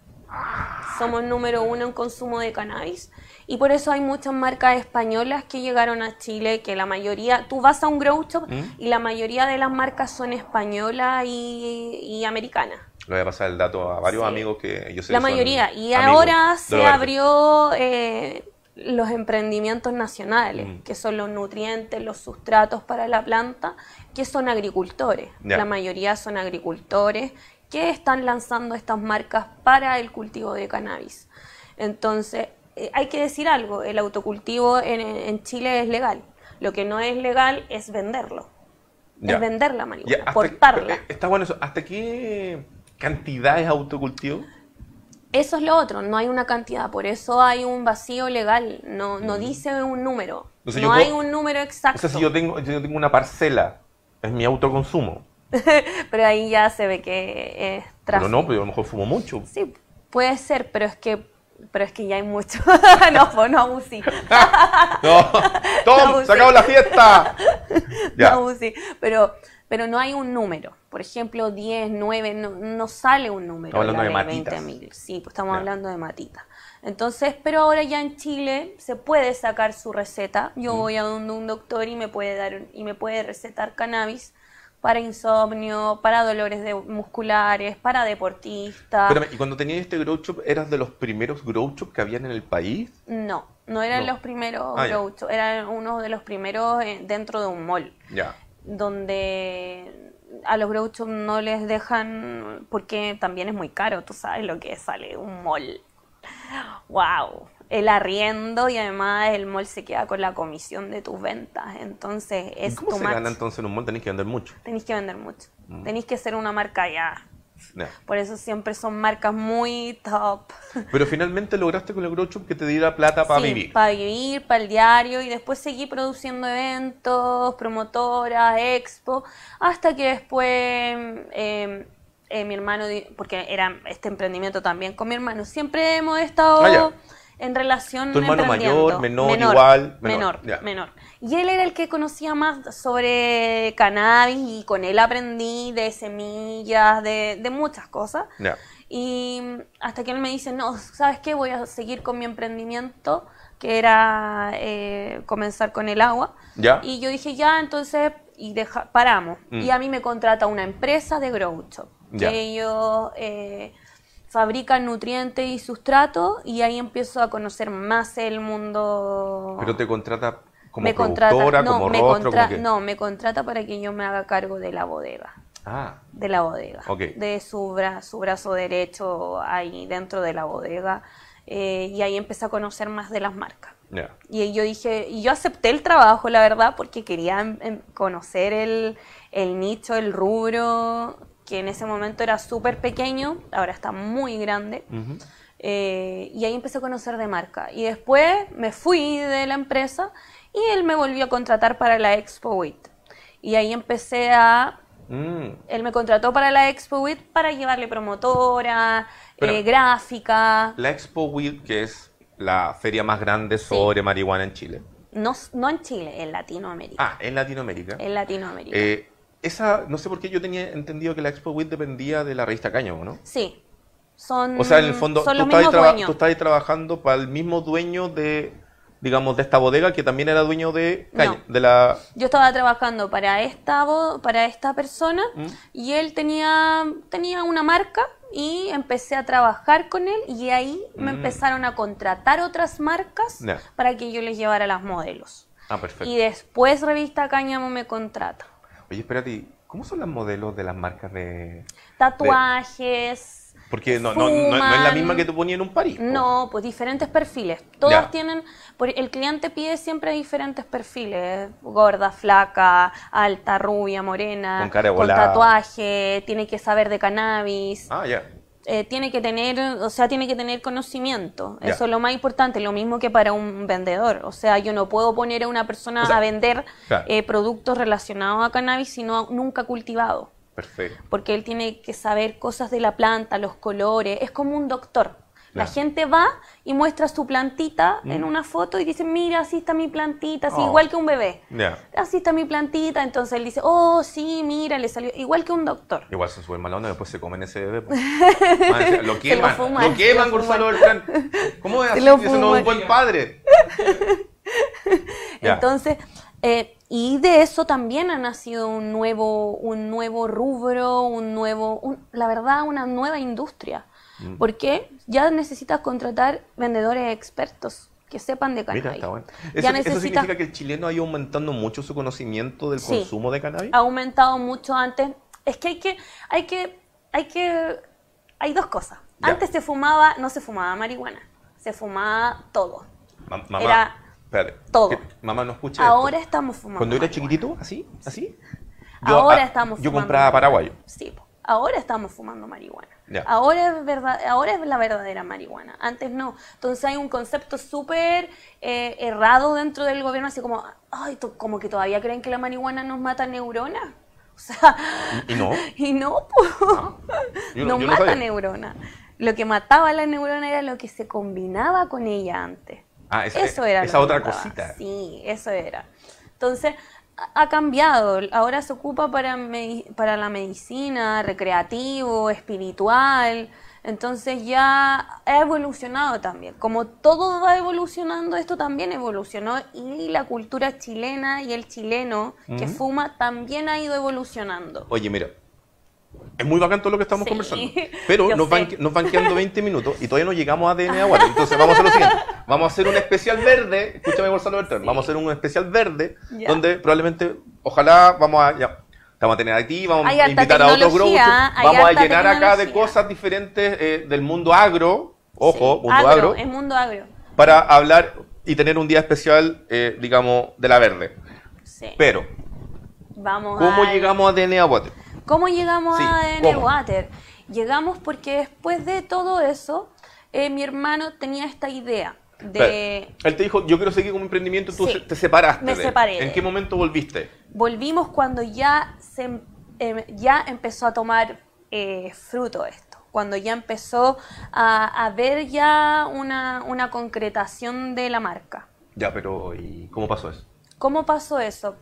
Somos número uno en consumo de cannabis. Y por eso hay muchas marcas españolas que llegaron a Chile, que la mayoría, tú vas a un grow shop ¿Mm? y la mayoría de las marcas son españolas y, y americanas. Le voy a pasar el dato a varios Sí. amigos que yo sé La que mayoría. Y amigos ahora se abrió eh, los emprendimientos nacionales, Mm. que son los nutrientes, los sustratos para la planta, que son agricultores. La mayoría son agricultores que están lanzando estas marcas para el cultivo de cannabis. Entonces, eh, hay que decir algo, el autocultivo en, en Chile es legal. Lo que no es legal es venderlo. Es vender la marihuana, hasta- portarla. eh, Está bueno eso. ¿Hasta qué cantidad es autocultivo? Eso es lo otro, no hay una cantidad, por eso hay un vacío legal, no, no dice un número, O sea, no yo hay puedo- un número O exacto, sea, si yo tengo, yo tengo una parcela, es mi autoconsumo. pero ahí ya se ve que es Pero tráfico. no, pero a lo mejor fumo mucho. Sí, puede ser, pero es que pero es que ya hay mucho. no, pues no abusí. No, Tom, No, se acabó la fiesta. Ya. No abusí. Pero, pero no hay un número. Por ejemplo, 10, 9, no, no sale un número. Estamos hablando la de matitas. 20.000. Sí, pues estamos hablando de matitas. Entonces, pero ahora ya en Chile se puede sacar su receta. Yo Mm. voy a donde un doctor y me puede dar y me puede recetar cannabis para insomnio, para dolores de- musculares, para deportistas. Espérame, ¿y cuando tenías este grow shop, eras de los primeros grow shop que habían en el país? No, no eran No. los primeros Ah, grow shop, eran uno de los primeros eh, dentro de un mall, Ya. donde a los grow shop no les dejan, porque también es muy caro, tú sabes lo que sale un mall. Wow, el arriendo y además el mall se queda con la comisión de tus ventas, entonces ¿Y es ¿Cómo se gana entonces en un mall? Tenés que vender mucho. Tenéis que vender mucho, Mm. tenéis que ser una marca ya. Por eso siempre son marcas muy top. Pero finalmente lograste con el grow shop que te diera plata para Sí, vivir. Para vivir, para el diario y después seguí produciendo eventos, promotoras, expo, hasta que después eh, eh, mi hermano, porque era este emprendimiento también con mi hermano, siempre hemos estado Ah. En relación ¿Tu hermano mayor, menor, igual? Menor, Menor. Y él era el que conocía más sobre cannabis y con él aprendí de semillas, de, de muchas cosas. Ya. Y hasta que él me dice, no, ¿sabes qué? Voy a seguir con mi emprendimiento, que era eh, comenzar con el agua. ¿Ya? Y yo dije, ya, entonces, y deja, paramos. Mm. Y a mí me contrata una empresa de Grow Shop, Ya. que ellos eh, fabrican nutrientes y sustratos y ahí empiezo a conocer más el mundo. Pero te contrata como me productora, contrata, no, como me rostro, contra- como que... no, me contrata para que yo me haga cargo de la bodega. Ah, De la bodega. De su, bra- su brazo derecho ahí dentro de la bodega. eh, y ahí empecé a conocer más de las marcas. Y yo dije, y yo acepté el trabajo, la verdad, porque quería em, em, conocer el, el nicho, el rubro, que en ese momento era súper pequeño, ahora está muy grande. Eh, y ahí empecé a conocer de marca. Y después me fui de la empresa y él me volvió a contratar para la Expo WIT. Y ahí empecé a... Mm. Él me contrató para la Expo WIT para llevarle promotora, eh, gráfica. La Expo WID, que es la feria más grande sobre marihuana en Chile. No, no en Chile, en Latinoamérica. Ah, en Latinoamérica. En Latinoamérica. Eh, esa, no sé por qué yo tenía entendido que la Expo WID dependía de la revista Cáñamo, ¿no? Sí. Son, O sea, en el fondo, tú estás, tú estás trabajando para el mismo dueño de, digamos, de esta bodega que también era dueño de, Caña- No. de la... Yo estaba trabajando para esta, para esta persona ¿Mm? y él tenía, tenía una marca y empecé a trabajar con él y ahí me Mm. empezaron a contratar otras marcas para que yo les llevara las modelos. Ah, perfecto. Y después Revista Cáñamo me contrata. Oye, espérate, ¿cómo son los modelos de las marcas de...? Tatuajes. Porque no, no, no, no es la misma que tú ponías en un París. No, pues diferentes perfiles. Todas Ya. tienen, el cliente pide siempre diferentes perfiles, gorda, flaca, alta, rubia, morena, Con cara de volada. tatuaje, tiene que saber de cannabis, Ah, ya. Eh, tiene que tener, o sea, tiene que tener conocimiento. Eso es lo más importante, lo mismo que para un vendedor. O sea, yo no puedo poner a una persona O sea, a vender claro. eh, productos relacionados a cannabis si no nunca cultivado Perfecto. porque él tiene que saber cosas de la planta, los colores, es como un doctor. La gente va y muestra su plantita en una foto y dice, mira, así está mi plantita, así Oh. igual que un bebé. Así está mi plantita, entonces él dice, oh, sí, mira, le salió igual que un doctor. Igual son súper mala onda, después se comen ese bebé. po. Ah, lo queman, lo, fuman, se queman, lo Gonzalo. Beltrán. ¿Cómo es así? lo Eso no es un buen padre. Entonces, eh, y de eso también ha nacido un nuevo, un nuevo rubro, un nuevo, un- la verdad, una nueva industria. Mm. Porque ya necesitas contratar vendedores expertos que sepan de cannabis. Mira, está bueno. Ya ¿Eso, eso significa que el chileno ha ido aumentando mucho su conocimiento del Sí. consumo de cannabis? ha aumentado mucho antes. Es que hay que, hay que, hay que, hay dos cosas. Ya. Antes se fumaba, no se fumaba marihuana, se fumaba todo. Ma- mamá, Era espérate. todo. que mamá no escucha Ahora esto. estamos fumando. Cuando era marihuana. chiquitito, así, así. Ahora ah, estamos Yo fumando compraba marihuana. paraguayo. Sí, ahora estamos fumando marihuana. Ahora es verdad, ahora es la verdadera marihuana. Antes no. Entonces hay un concepto súper eh, errado dentro del gobierno, así como, ay, como que todavía creen que la marihuana nos mata neuronas. O sea, Y no. y no, yo no- no yo no mata sabía. neuronas. Lo que mataba a la neurona era lo que se combinaba con ella antes. Ah, esa, Eso era esa lo otra cosita. Sí, eso era. Entonces, ha cambiado. Ahora se ocupa para, para la medicina, recreativo, espiritual. Entonces ya ha evolucionado también. Como todo va evolucionando, esto también evolucionó. Y la cultura chilena y el chileno que fuma también ha ido evolucionando. Oye, mira. Es muy bacán todo lo que estamos Sí, conversando. Pero nos van, sé. nos van quedando 20 minutos y todavía no llegamos a ADN Aguara. Entonces vamos a hacer lo siguiente. Vamos a hacer un especial verde. Escúchame, Gonzalo Bertrán. Vamos a hacer un especial verde Ya. donde probablemente, ojalá, vamos a. Ya, vamos a tener aquí, vamos a invitar a otros grupos. Vamos a llenar acá de cosas diferentes eh, del mundo agro. Ojo, Sí, mundo agro. Es mundo agro. para hablar y tener un día especial, eh, digamos, de la verde. Sí. Pero, Vamos ¿cómo llegamos a DNA Water? ¿Cómo llegamos Sí, a ADN ¿cómo? Water? Llegamos porque después de todo eso, eh, mi hermano tenía esta idea de... Él te dijo, yo quiero seguir con mi emprendimiento, tú Sí. te separaste. Me separé ¿En qué momento volviste? Volvimos cuando ya, se, em, ya empezó a tomar eh, fruto esto, cuando ya empezó a, a ver ya una, una concretación de la marca. Ya, pero ¿y cómo pasó eso? ¿Cómo pasó eso?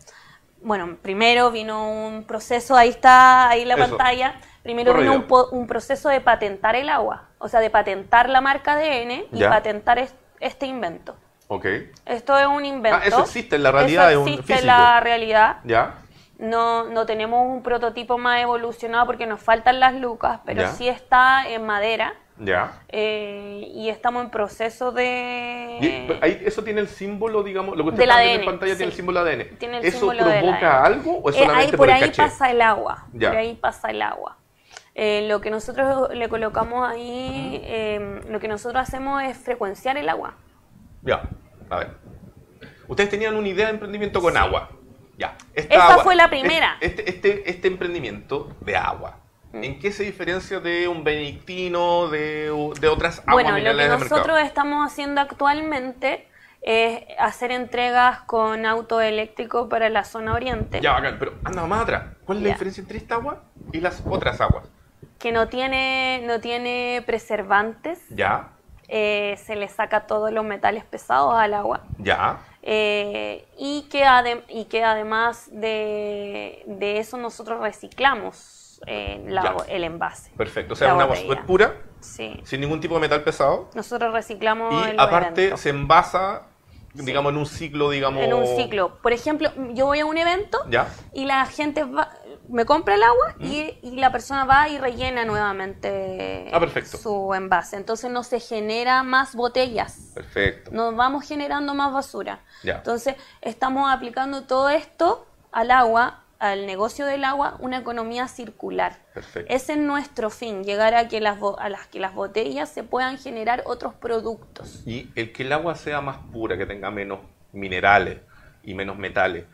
Bueno, primero vino un proceso, ahí está, ahí la Eso. pantalla. Primero vino un, un proceso de patentar el agua, o sea, de patentar la marca ADN y Ya. patentar es- este invento. Ok. Esto es un invento. Ah, eso existe en la realidad, Eso es un existe en la realidad. ¿Ya? No, no tenemos un prototipo más evolucionado porque nos faltan las lucas, pero Ya. sí está en madera Ya. eh, y estamos en proceso de... Y, pero ahí- eso tiene el símbolo, digamos, lo que usted está viendo en pantalla tiene el sí. símbolo ADN. Tiene el ¿Eso símbolo provoca algo o es Eh, solamente ahí, por, por el ahí caché? pasa el agua. Ya. Por ahí pasa el agua. Eh, lo que nosotros le colocamos ahí, eh, lo que nosotros hacemos es frecuenciar el agua. Ya, a ver. Ustedes tenían una idea de emprendimiento con agua. Ya. Esta Esa agua- fue la primera. Este, este, este emprendimiento de agua. ¿En qué se diferencia de un benedictino, de, de otras aguas Bueno, lo que nosotros mercado? estamos haciendo actualmente es hacer entregas con auto eléctrico para la zona oriente, Ya, bacán, pero anda más atrás. ¿Cuál es la diferencia entre esta agua y las otras aguas? que no tiene, no tiene preservantes, Ya, eh, se le saca todos los metales pesados al agua. ya, Eh, y, que y que además de, de eso nosotros reciclamos eh, la- el envase. perfecto. O sea, una agua botella. súper pura, Sí. sin ningún tipo de metal pesado. Nosotros reciclamos Y el aparte evento. se envasa, digamos, en un ciclo, digamos... en un ciclo. Por ejemplo, yo voy a un evento Ya, y la gente va, me compra el agua y, y la persona va y rellena nuevamente Ah, perfecto. su envase. Entonces no se genera más botellas. perfecto. nos vamos generando más basura. Ya. Entonces, estamos aplicando todo esto al agua, al negocio del agua, una economía circular. Perfecto. Ese es nuestro fin, llegar a que las, bo- a las que las botellas se puedan generar otros productos. Y el que el agua sea más pura, que tenga menos minerales y menos metales,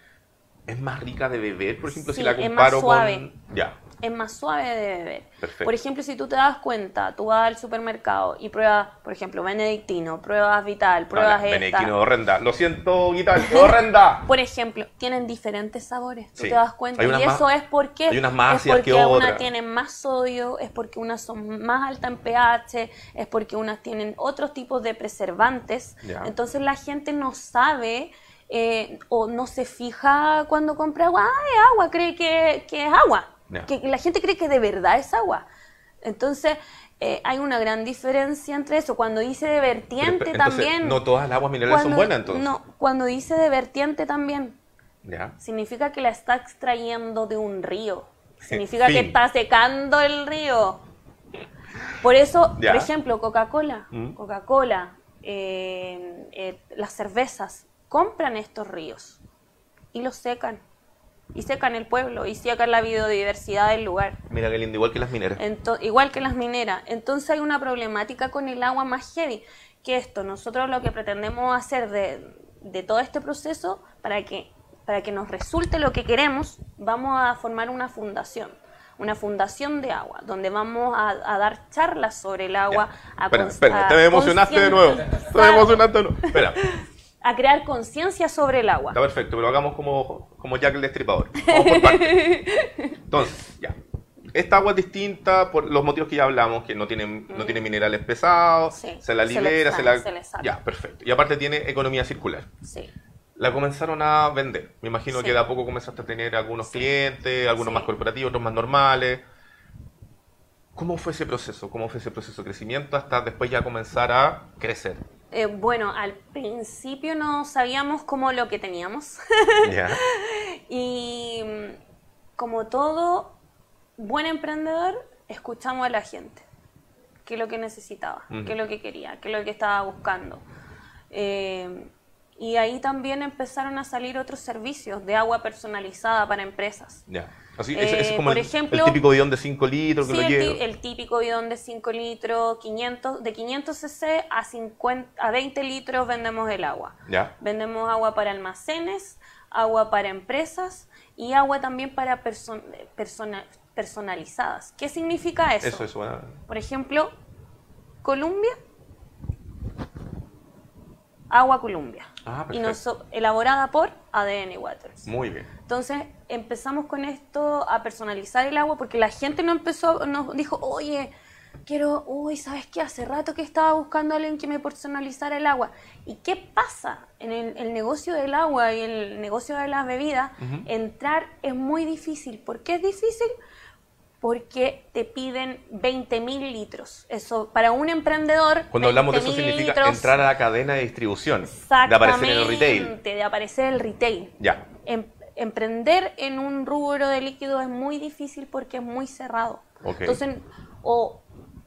¿es más rica de beber, por ejemplo, si la es más comparo suave. con... Ya, Es más suave de beber. Perfecto. Por ejemplo, si tú te das cuenta, tú vas al supermercado y pruebas, por ejemplo, Benedictino, pruebas Vital, pruebas Vale, esta. Benedictino horrenda. Lo siento, Guital, de horrenda. Por ejemplo, tienen diferentes sabores. Tú te das cuenta. Y más- eso es porque. hay unas más es porque que otras. tienen más sodio, es porque unas son más altas en pH, es porque unas tienen otros tipos de preservantes. Ya. Entonces la gente no sabe. Eh, o no se fija cuando compra agua, ah, es agua, cree que, que es agua. Que la gente cree que de verdad es agua. Entonces, eh, hay una gran diferencia entre eso. Cuando dice de vertiente pero, entonces, también. No todas las aguas minerales son cuando- buenas, entonces. No, cuando dice de vertiente también, Ya. significa que la está extrayendo de un río. Significa Fin. que está secando el río. Por eso, Ya. por ejemplo, Coca-Cola, Mm. Coca-Cola, eh, eh, las cervezas, compran estos ríos y los secan. Y secan el pueblo y secan la biodiversidad del lugar. Mira qué lindo, igual que las mineras. Ento- igual que las mineras. Entonces hay una problemática con el agua más heavy. Que esto, nosotros lo que pretendemos hacer de, de todo este proceso, para que, para que nos resulte lo que queremos, vamos a formar una fundación. Una fundación de agua, donde vamos a, a dar charlas sobre el agua. Ya. A Espera, espera, te me emocionaste de nuevo. Te me emocionaste de nuevo. Espera, A crear conciencia sobre el agua. está perfecto, pero hagamos como, como Jack el Destripador. Vamos por partes. Entonces, ya. Esta agua es distinta por los motivos que ya hablamos, que no tiene, no tiene minerales pesados, Sí, se la se le libera, se, la... se le. Ya, perfecto. Y aparte tiene economía circular. Sí. La comenzaron a vender. Me imagino Sí. que de a poco comenzaste a tener algunos clientes, algunos más corporativos, otros más normales. ¿Cómo fue ese proceso? ¿Cómo fue ese proceso de crecimiento hasta después ya comenzar a crecer? Eh, bueno, al principio no sabíamos cómo lo que teníamos. Y mm, como todo buen emprendedor, escuchamos a la gente. ¿Qué es lo que necesitaba? ¿Qué es lo que quería? ¿Qué es lo que estaba buscando? Eh, y ahí también empezaron a salir otros servicios de agua personalizada para empresas. Así, ese, ese es Eh, como por el, ejemplo- el típico bidón de 5 litros que Sí, lo el, el típico bidón de 5 litros, 500, de 500 cc a, 50, a 20 litros vendemos el agua. Ya. Vendemos agua para almacenes, agua para empresas y agua también para perso- persona- personalizadas. ¿Qué significa eso? Eso es bueno. Por ejemplo, Columbia, agua Columbia. Ah, y noso- elaborada por ADN Waters. Muy bien. Entonces empezamos con esto a personalizar el agua porque la gente no empezó, nos dijo, oye, quiero, uy, ¿sabes qué? Hace rato que estaba buscando a alguien que me personalizara el agua. ¿Y qué pasa? En el, el negocio del agua y el negocio de las bebidas, entrar es muy difícil. ¿Por qué es difícil? Porque te piden 20 mil litros. Eso, para un emprendedor. Cuando hablamos de eso 20.000 significa litros, entrar a la cadena de distribución. De aparecer en el retail. Exactamente, de aparecer en el retail. Ya. Em- emprender en un rubro de líquido es muy difícil porque es muy cerrado. Entonces, o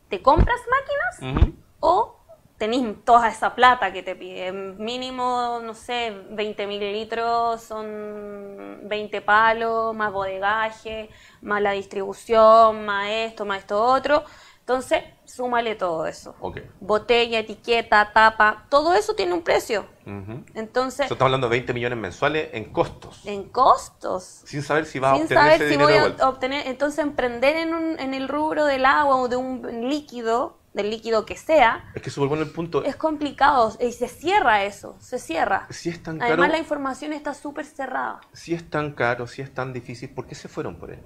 te compras máquinas o tenés toda esa plata que te piden. Mínimo, no sé, 20 mililitros, son 20 palos, más bodegaje, más la distribución, más esto, más esto otro. Entonces, súmale todo eso. Botella, etiqueta, tapa, todo eso tiene un precio. Ujú. Entonces, Eso estamos hablando de 20 millones mensuales en costos. en costos. Sin saber si vas a Sin obtener saber ese si voy a obtener, entonces emprender en, un- en el rubro del agua o de un líquido, del líquido que sea, Es que súper bueno el punto. es complicado y se cierra eso, se cierra. Si es tan caro, Además la información está súper cerrada, si es tan caro, si es tan difícil, ¿por qué se fueron por él?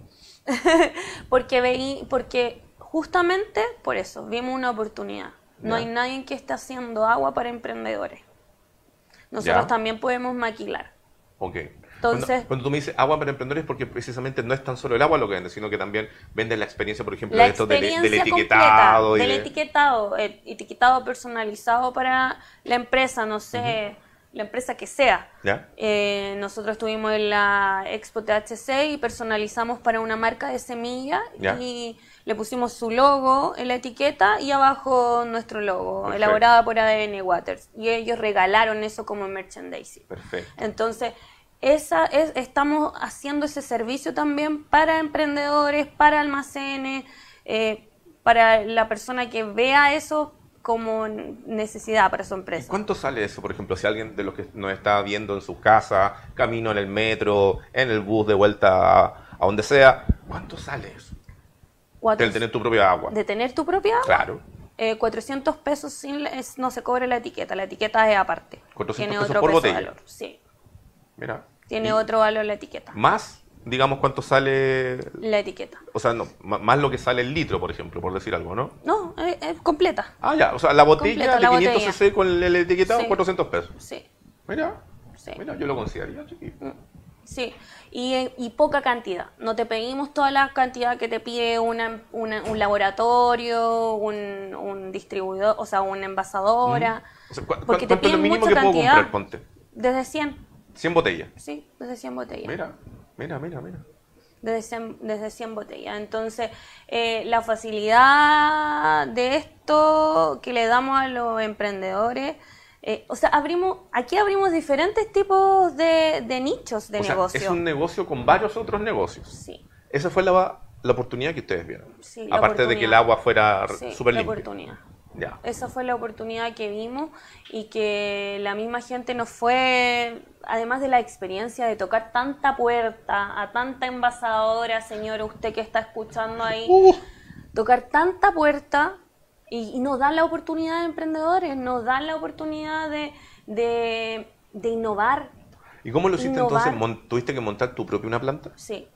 porque veí, porque justamente por eso vimos una oportunidad. No hay nadie que esté haciendo agua para emprendedores. Nosotros Ya. también podemos maquilar. Ok. Entonces- cuando, cuando tú me dices agua para emprendedores, porque precisamente no es tan solo el agua lo que venden, sino que también venden la experiencia, por ejemplo, de esto del, etiquetado. completa, y del de- etiquetado, el etiquetado personalizado para la empresa, no sé, la empresa que sea. ¿Ya? Eh, nosotros estuvimos en la Expo THC y personalizamos para una marca de semilla Ya. y le pusimos su logo en la etiqueta y abajo nuestro logo, Perfecto. elaborada por ADN Waters. Y ellos regalaron eso como merchandising. Perfecto. Entonces, esa es, estamos haciendo ese servicio también para emprendedores, para almacenes, eh, para la persona que vea eso como necesidad para su ¿Y empresa. cuánto sale eso, por ejemplo, si alguien de los que nos está viendo en su casa, camino en el metro, en el bus de vuelta a, a donde sea, ¿cuánto sale eso? El tener tu propia agua. de tener tu propia agua, Claro. eh, 400 pesos sin, es- no se cobra la etiqueta, la etiqueta es aparte. 400 tiene pesos otro por peso botella. valor. Sí, Mira. tiene otro valor la etiqueta. Más, digamos, cuánto sale, La etiqueta. o sea, no, más lo que sale el litro, por ejemplo, por decir algo, ¿no? No, es, es completa. Ah, ya, o sea, la botella Completa, de la 500 botella. cc con el etiquetado, Sí. 400 pesos. Sí, Mira, sí. mira, yo lo consideraría chiqui. Sí, y, y poca cantidad. No te pedimos toda la cantidad que te pide una, una- un laboratorio, un, un distribuidor, o sea, una envasadora. O sea, ¿cu- cu- porque te ¿cuánto es lo piden mínimo mucha que puedo cantidad. comprar, ponte? Desde 100, 100 botellas. sí, desde 100 botellas. Mira, mira, mira, mira. Desde 100, desde 100 botellas. Entonces, eh, la facilidad de esto que le damos a los emprendedores, eh, o sea, abrimos, aquí abrimos diferentes tipos de, de nichos de o sea, negocio. es un negocio con varios otros negocios. Sí. Esa fue la, la oportunidad que ustedes vieron. Sí, Aparte de que el agua fuera Sí, súper la limpia. oportunidad. Ya. Esa fue la oportunidad que vimos y que la misma gente nos fue, además de la experiencia de tocar tanta puerta, a tanta envasadora, señor, usted que está escuchando ahí, Uh, tocar tanta puerta y, y nos dan la oportunidad de emprendedores, nos dan la oportunidad de, de, de innovar. ¿Y cómo lo hiciste Innovar. entonces? ¿Tuviste que montar tu propia una planta? Sí,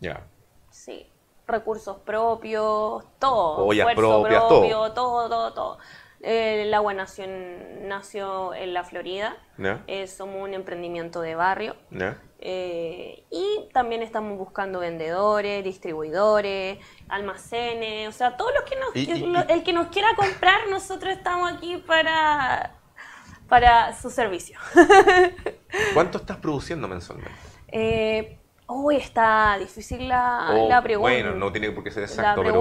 Ya. sí. Recursos propios, todo. Ollas propias, propio, todo, todo, todo. Eh, el agua nació en, nació en la Florida. ¿Ya? Eh, somos un emprendimiento de barrio. Eh, y también estamos buscando vendedores, distribuidores, almacenes, o sea, todos los que nos, Y- y- el que nos quiera comprar, nosotros estamos aquí para, para su servicio. ¿Cuánto estás produciendo mensualmente? Eh, Uy, está difícil la, O, Ah, la pregunta. Bueno, no tiene por qué ser La exacto, pero...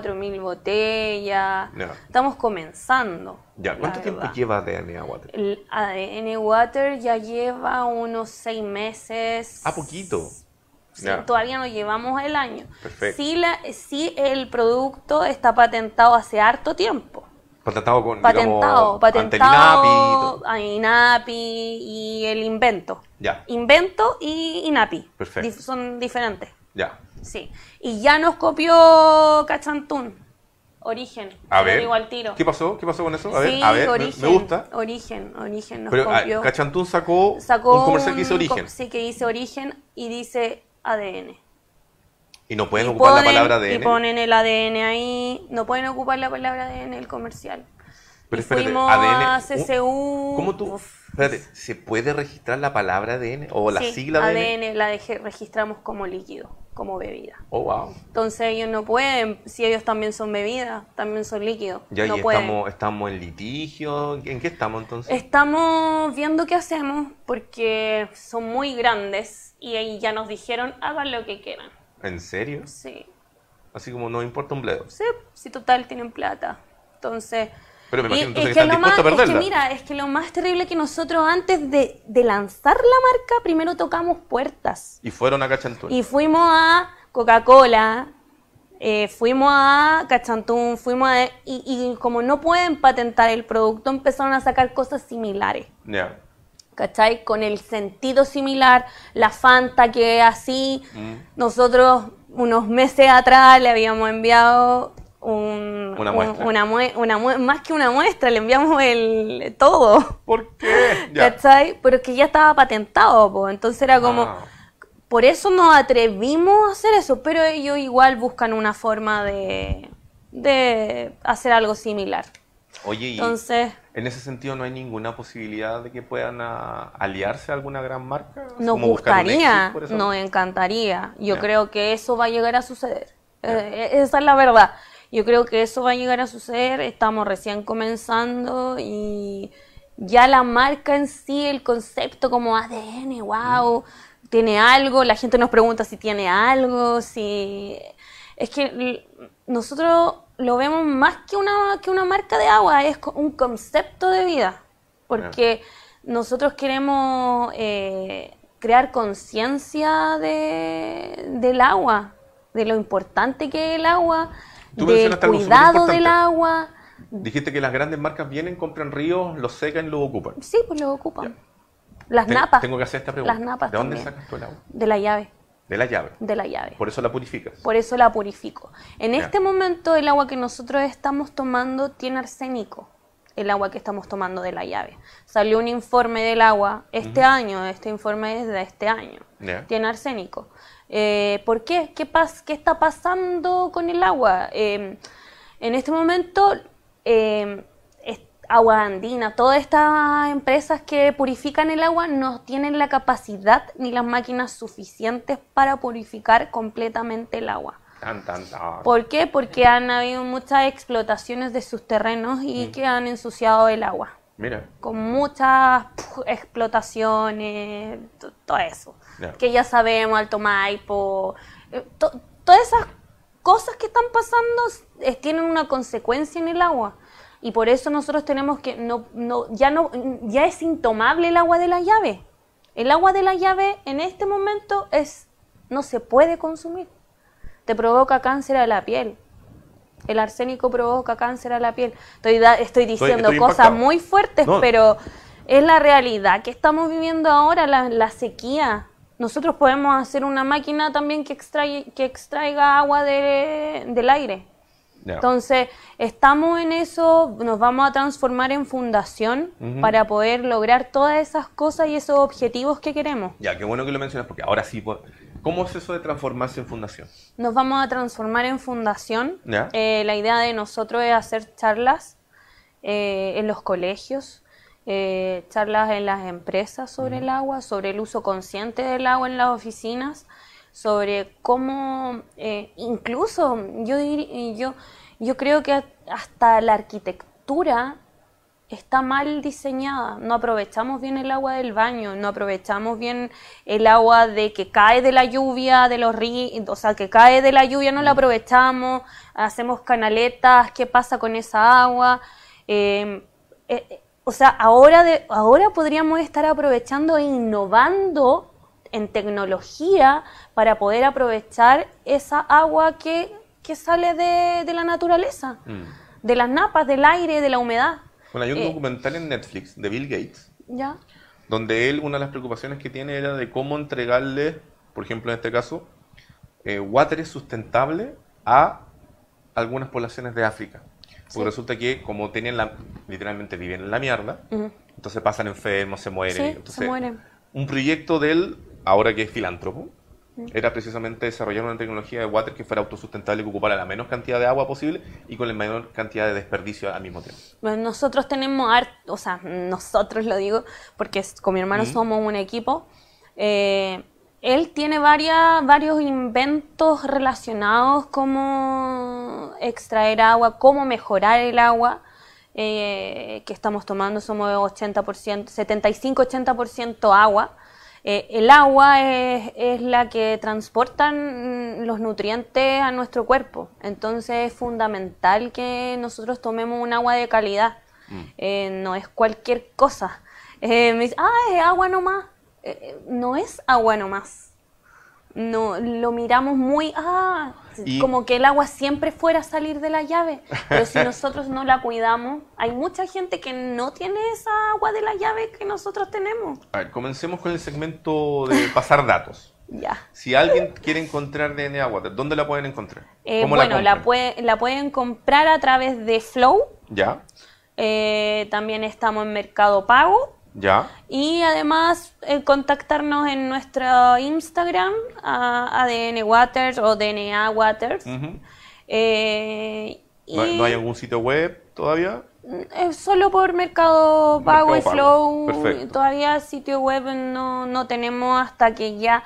pregunta, 4.000 botellas. Estamos comenzando. Ya, ¿cuánto tiempo verdad. lleva DNA Water? El ADN Water ya lleva unos seis meses. Ah, poquito. Sí. Todavía no llevamos el año. Perfecto. Sí, la, sí, el producto está patentado hace harto tiempo. Patentado con, Patentado, digamos, ante el patentado INAPI y todo. a INAPI y el invento. Ya, Invento y INAPI. Perfecto. Dif- son diferentes. ya. Sí. Y ya nos copió Cachantún. Origen. A ver, digo al tiro. ¿qué pasó? ¿Qué pasó con eso? A ver, sí, a ver, me- origen, me gusta. Origen, Origen nos Pero ah, copió. Cachantún sacó, Sacó un comercial que dice un origen. Sí, que dice origen y dice ADN. Y no pueden Y ocupar la ponen- palabra Y ADN. ponen el ADN ahí. No pueden ocupar la palabra ADN en el comercial. Pero Y espérate, fuimos ADN. a un- CCU. ¿Cómo tú? Uf, Espérate, ¿se puede registrar la palabra ADN o la sí, sigla ADN? ADN la deje- registramos como líquido. como bebida. Oh, wow. Entonces ellos no pueden, si ellos también son bebidas, también son líquidos. Ya, no y pueden. estamos, estamos en litigio. ¿En qué estamos entonces? Estamos viendo qué hacemos porque son muy grandes y ahí ya nos dijeron hagan lo que quieran. ¿En serio? Sí, Así como no importa un bledo. sí, si total tienen plata. Entonces, Pero me imagino entonces es que que, están dispuestos a es que mira, es que lo más terrible que nosotros antes de, de lanzar la marca, primero tocamos puertas. Y fueron a Cachantún. Y fuimos a Coca-Cola, eh, fuimos a Cachantún, fuimos a... Y, y como no pueden patentar el producto, empezaron a sacar cosas similares. Ya. ¿Cachai? Con el sentido similar, la Fanta que así, Mm. nosotros unos meses atrás le habíamos enviado un, Una un- muestra. una más que una muestra, le enviamos el todo. ¿Por qué? Ya. ¿Cachai? Pero que ya estaba patentado, po. entonces era como... Ah. Por eso nos atrevimos a hacer eso, pero ellos igual buscan una forma de, de hacer algo similar. Oye, y Entonces, en ese sentido no hay ninguna posibilidad de que puedan ah, aliarse a alguna gran marca. Nos gustaría, nos encantaría. Yo creo que eso va a llegar a suceder. Eh, esa es la verdad. Yo creo que eso va a llegar a suceder. Estamos recién comenzando y ya la marca en sí, el concepto como ADN, wow, tiene algo. La gente nos pregunta si tiene algo, si es que nosotros lo vemos más que una que una marca de agua, es un concepto de vida, porque nosotros queremos eh, crear conciencia de, del agua, de lo importante que es el agua, Tú del cuidado del agua. Dijiste que las grandes marcas vienen, compran ríos, los secan y los ocupan. Sí, pues lo ocupan. Las Te- napas. Tengo que hacer esta pregunta. Las napas ¿De dónde también. sacas tú el agua? De la llave, De la llave. de la llave. Por eso la purificas. Por eso la purifico. En Ya. este momento el agua que nosotros estamos tomando tiene arsénico. El agua que estamos tomando de la llave. Salió un informe del agua este año, este informe es de este año. Tiene arsénico. Eh, ¿Por qué? ¿Qué, pas- ¿Qué está pasando con el agua? Eh, en este momento, eh, es- Agua Andina, todas estas empresas que purifican el agua no tienen la capacidad ni las máquinas suficientes para purificar completamente el agua. Tan, tan, tan. ¿Por qué? Porque han habido muchas explotaciones de sus terrenos y Mm. que han ensuciado el agua. Mira. Con muchas puf, explotaciones, to- todo eso. Que ya sabemos, Alto Maipo, eh, to- todas esas cosas que están pasando eh, tienen una consecuencia en el agua. Y por eso nosotros tenemos que, no, no, ya, no, ya es intomable el agua de la llave. El agua de la llave en este momento es, no se puede consumir. Te provoca cáncer a la piel. El arsénico provoca cáncer a la piel. Estoy, da- estoy diciendo estoy cosas impactado. muy fuertes, No. pero es la realidad que estamos viviendo ahora, la, la sequía. Nosotros podemos hacer una máquina también que, extrae, que extraiga agua de- del aire. Entonces, estamos en eso, nos vamos a transformar en fundación para poder lograr todas esas cosas y esos objetivos que queremos. Ya, qué bueno que lo mencionas porque ahora sí. ¿Cómo es eso de transformarse en fundación? Nos vamos a transformar en fundación. Ya. Eh, la idea de nosotros es hacer charlas eh, en los colegios, eh, charlas en las empresas sobre el agua, sobre el uso consciente del agua en las oficinas, sobre cómo, eh, incluso yo, yo, yo creo que hasta la arquitectura está mal diseñada. No aprovechamos bien el agua del baño, no aprovechamos bien el agua de que cae de la lluvia, de los ríos, o sea, que cae de la lluvia, no la aprovechamos, hacemos canaletas, ¿qué pasa con esa agua? Eh, eh, eh, o sea, ahora, de, ahora podríamos estar aprovechando e innovando en tecnología para poder aprovechar esa agua que, que sale de, de la naturaleza, Mm. de las napas, del aire, de la humedad. Bueno, hay un Eh. documental en Netflix de Bill Gates ¿Ya? donde él, una de las preocupaciones que tiene era de cómo entregarle, por ejemplo en este caso, eh, water sustentable a algunas poblaciones de África. Porque Sí. resulta que como tienen la, literalmente viven en la mierda, Ujú. entonces pasan enfermos, se mueren. Sí, Entonces, se mueren. Un proyecto de él, ahora que es filántropo. Era precisamente desarrollar una tecnología de water que fuera autosustentable, que ocupara la menos cantidad de agua posible y con la menor cantidad de desperdicio al mismo tiempo. Bueno, nosotros tenemos o sea, nosotros lo digo, porque con mi hermano somos un equipo. eh, Él tiene varias, varios inventos relacionados como extraer agua, cómo mejorar el agua eh, que estamos tomando. Somos 80%, 75-80% agua. Eh, el agua es, es, la que transportan los nutrientes a nuestro cuerpo, entonces es fundamental que nosotros tomemos un agua de calidad, mm. eh, no es cualquier cosa. Eh, me dice, ah, es agua nomás, no es agua nomás. No, lo miramos muy, ah, como que el agua siempre fuera a salir de la llave, pero si nosotros no la cuidamos, hay mucha gente que no tiene esa agua de la llave que nosotros tenemos. A ver, comencemos con el segmento de pasar datos. ya. Si alguien quiere encontrar DNA Water, ¿dónde la pueden encontrar? Eh, bueno, la, la, pueden comprar a través de Flow. Ya. Eh, también estamos en Mercado Pago ya. Y además eh, contactarnos en nuestro Instagram, ADN Waters o DNA Waters. Eh, ¿No, hay algún sitio web todavía? Es solo por Mercado Pago y Flow. Todavía sitio web no, no tenemos hasta que ya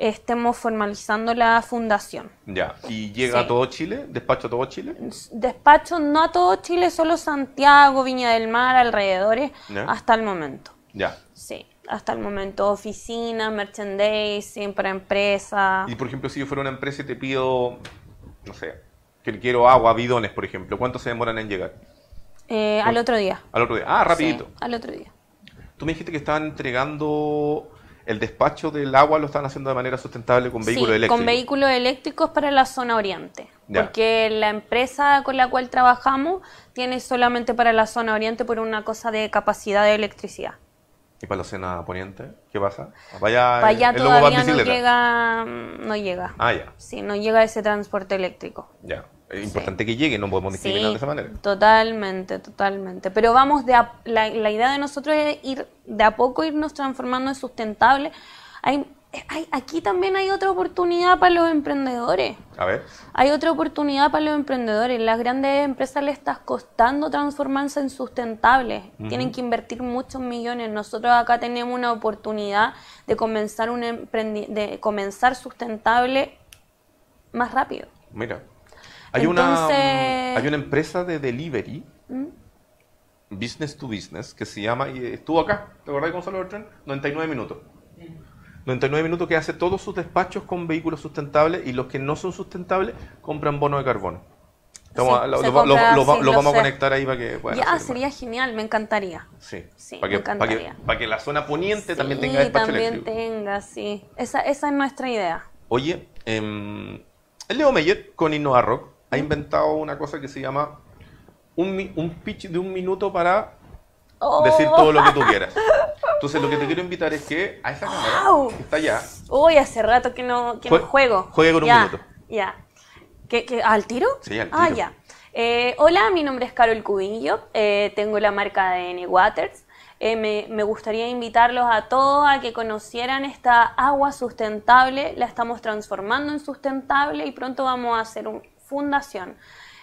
estemos formalizando la fundación. Ya, ¿y llega a todo Chile? ¿Despacho a todo Chile? Despacho no a todo Chile, solo Santiago, Viña del Mar, alrededores, hasta el momento. Ya. Sí, hasta el momento oficina, merchandising para empresa. Y por ejemplo, si yo fuera una empresa y te pido, no sé, que quiero agua, bidones, por ejemplo, ¿cuánto se demoran en llegar? Eh, al otro día. Al otro día. Ah, rapidito. al otro día. Tú me dijiste que estaban entregando el despacho del agua lo están haciendo de manera sustentable con vehículos eléctricos. Con vehículos eléctricos para la zona oriente. Porque la empresa con la cual trabajamos tiene solamente para la zona oriente por una cosa de capacidad de electricidad. ¿Y para la zona poniente? ¿Qué pasa? Para allá, todavía no llega, no llega. Ah, ya. Sí, no llega ese transporte eléctrico. Ya. Es importante que llegue, no podemos discriminar de esa manera. Totalmente, totalmente. Pero vamos, de la, la, idea de nosotros es ir de a poco irnos transformando en sustentable. Hay, hay, aquí también hay otra oportunidad para los emprendedores. A ver. Hay otra oportunidad para los emprendedores. Las grandes empresas les está costando transformarse en sustentables. Tienen que invertir muchos millones. Nosotros acá tenemos una oportunidad de comenzar, un de comenzar sustentable más rápido. Mira. Hay, una, hay una empresa de delivery, ¿Mm? business to business, que se llama, y estuvo acá, ¿te acordás salió el tren? 99 minutos. 99 minutos que hace todos sus despachos con vehículos sustentables y los que no son sustentables compran bono de carbono. lo, vamos a conectar ahí para que puedan Ya, sería genial, me encantaría. Sí, para, que, Para, que, la zona poniente también tenga despacho también tenga, sí. Esa, esa es nuestra idea. Oye, eh, Leo Meyer con Innova Rock ha inventado una cosa que se llama un, un pitch de un minuto para oh. decir todo lo que tú quieras. Entonces, lo que te quiero invitar es que a esa cámara que está allá. Uy, hace rato que no, que juego. Juegue con un minuto. Ya. ¿Qué, ¿Al tiro? Sí, al ah, tiro. Ah, ya. Eh, hola, mi nombre es Carol Cubillo. Eh, tengo la marca de N Waters. Eh, me, me, gustaría invitarlos a todos a que conocieran esta agua sustentable. La estamos transformando en sustentable y pronto vamos a hacer un, fundación.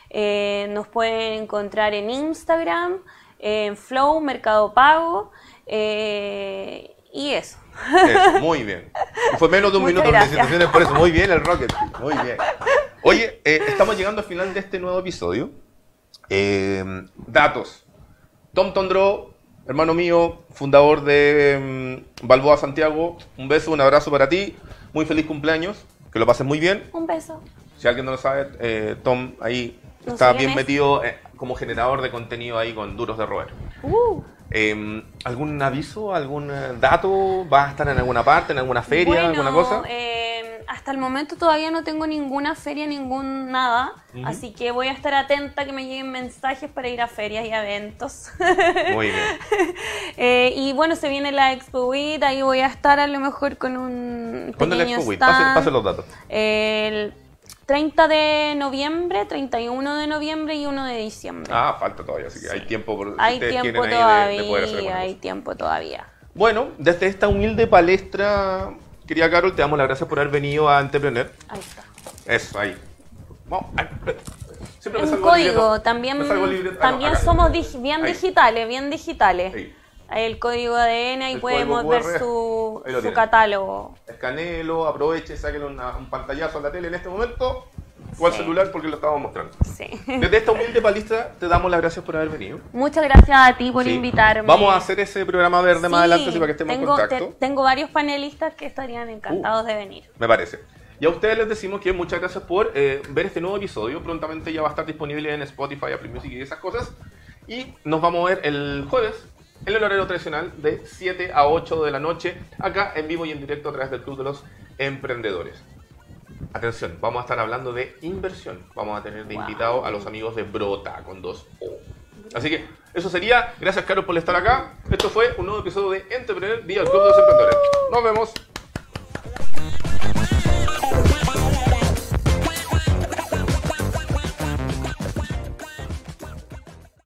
Eh, nos pueden encontrar en Instagram, en Flow, Mercado Pago eh, y eso. Muy bien. fue menos de un minuto de presentaciones, por eso muy bien el Rocket. Muy bien. Oye, eh, estamos llegando al final de este nuevo episodio. datos. Tom Tondro, hermano mío, fundador de mm, Balboa Santiago. Un beso, un abrazo para ti. Muy feliz cumpleaños. Que lo pases muy bien. Un beso. Si alguien no lo sabe, eh, Tom ahí está bien metido eh, como generador de contenido ahí con duros de roer. Uh. Em, ¿Algún aviso, algún eh, dato? ¿Va a estar en alguna parte, en alguna feria, alguna cosa? Em, hasta el momento todavía no tengo ninguna feria, ningún nada. Así que voy a estar atenta que me lleguen mensajes para ir a ferias y eventos. Muy bien. y bueno, se viene la Expo WIT, ahí voy a estar a lo mejor con un ¿Cuándo la Expo WIT? Pase, los datos. El 30 de noviembre, 31 de noviembre y 1 de diciembre. Ah, falta todavía, así que hay tiempo por Hay tiempo todavía, hay tiempo todavía. Bueno, desde esta humilde palestra, querida Carol, te damos las gracias por haber venido a Entrepreneur. Ahí está. Eso, ahí. Vamos, Siempre un código, también, también somos bien digitales, bien digitales. Ahí el código ADN y El podemos ver su, su catálogo. Escanelo, aproveche, una- un pantallazo a la tele en este momento o al Sí. celular porque lo estamos mostrando. Sí. Desde esta humilde palestra te damos las gracias por haber venido. Muchas gracias a ti por Sí. invitarme. Vamos a hacer ese programa verde más adelante para que estemos tengo, en contacto. Uh. te- tengo varios panelistas que estarían encantados de venir. Me parece. Y a ustedes les decimos que muchas gracias por eh, ver este nuevo episodio. Prontamente ya va a estar disponible en Spotify, Apple Music y esas cosas. Y nos vamos a ver el jueves en el horario tradicional de 7 a 8 de la noche, acá en vivo y en directo a través del Club de los Emprendedores. Atención, vamos a estar hablando de inversión. Vamos a tener de Wow. invitado a los amigos de Brota con dos O. Así que eso sería. Gracias, Carlos, por estar acá. Esto fue un nuevo episodio de Entrepreneur Día del Club de los Emprendedores. Nos vemos.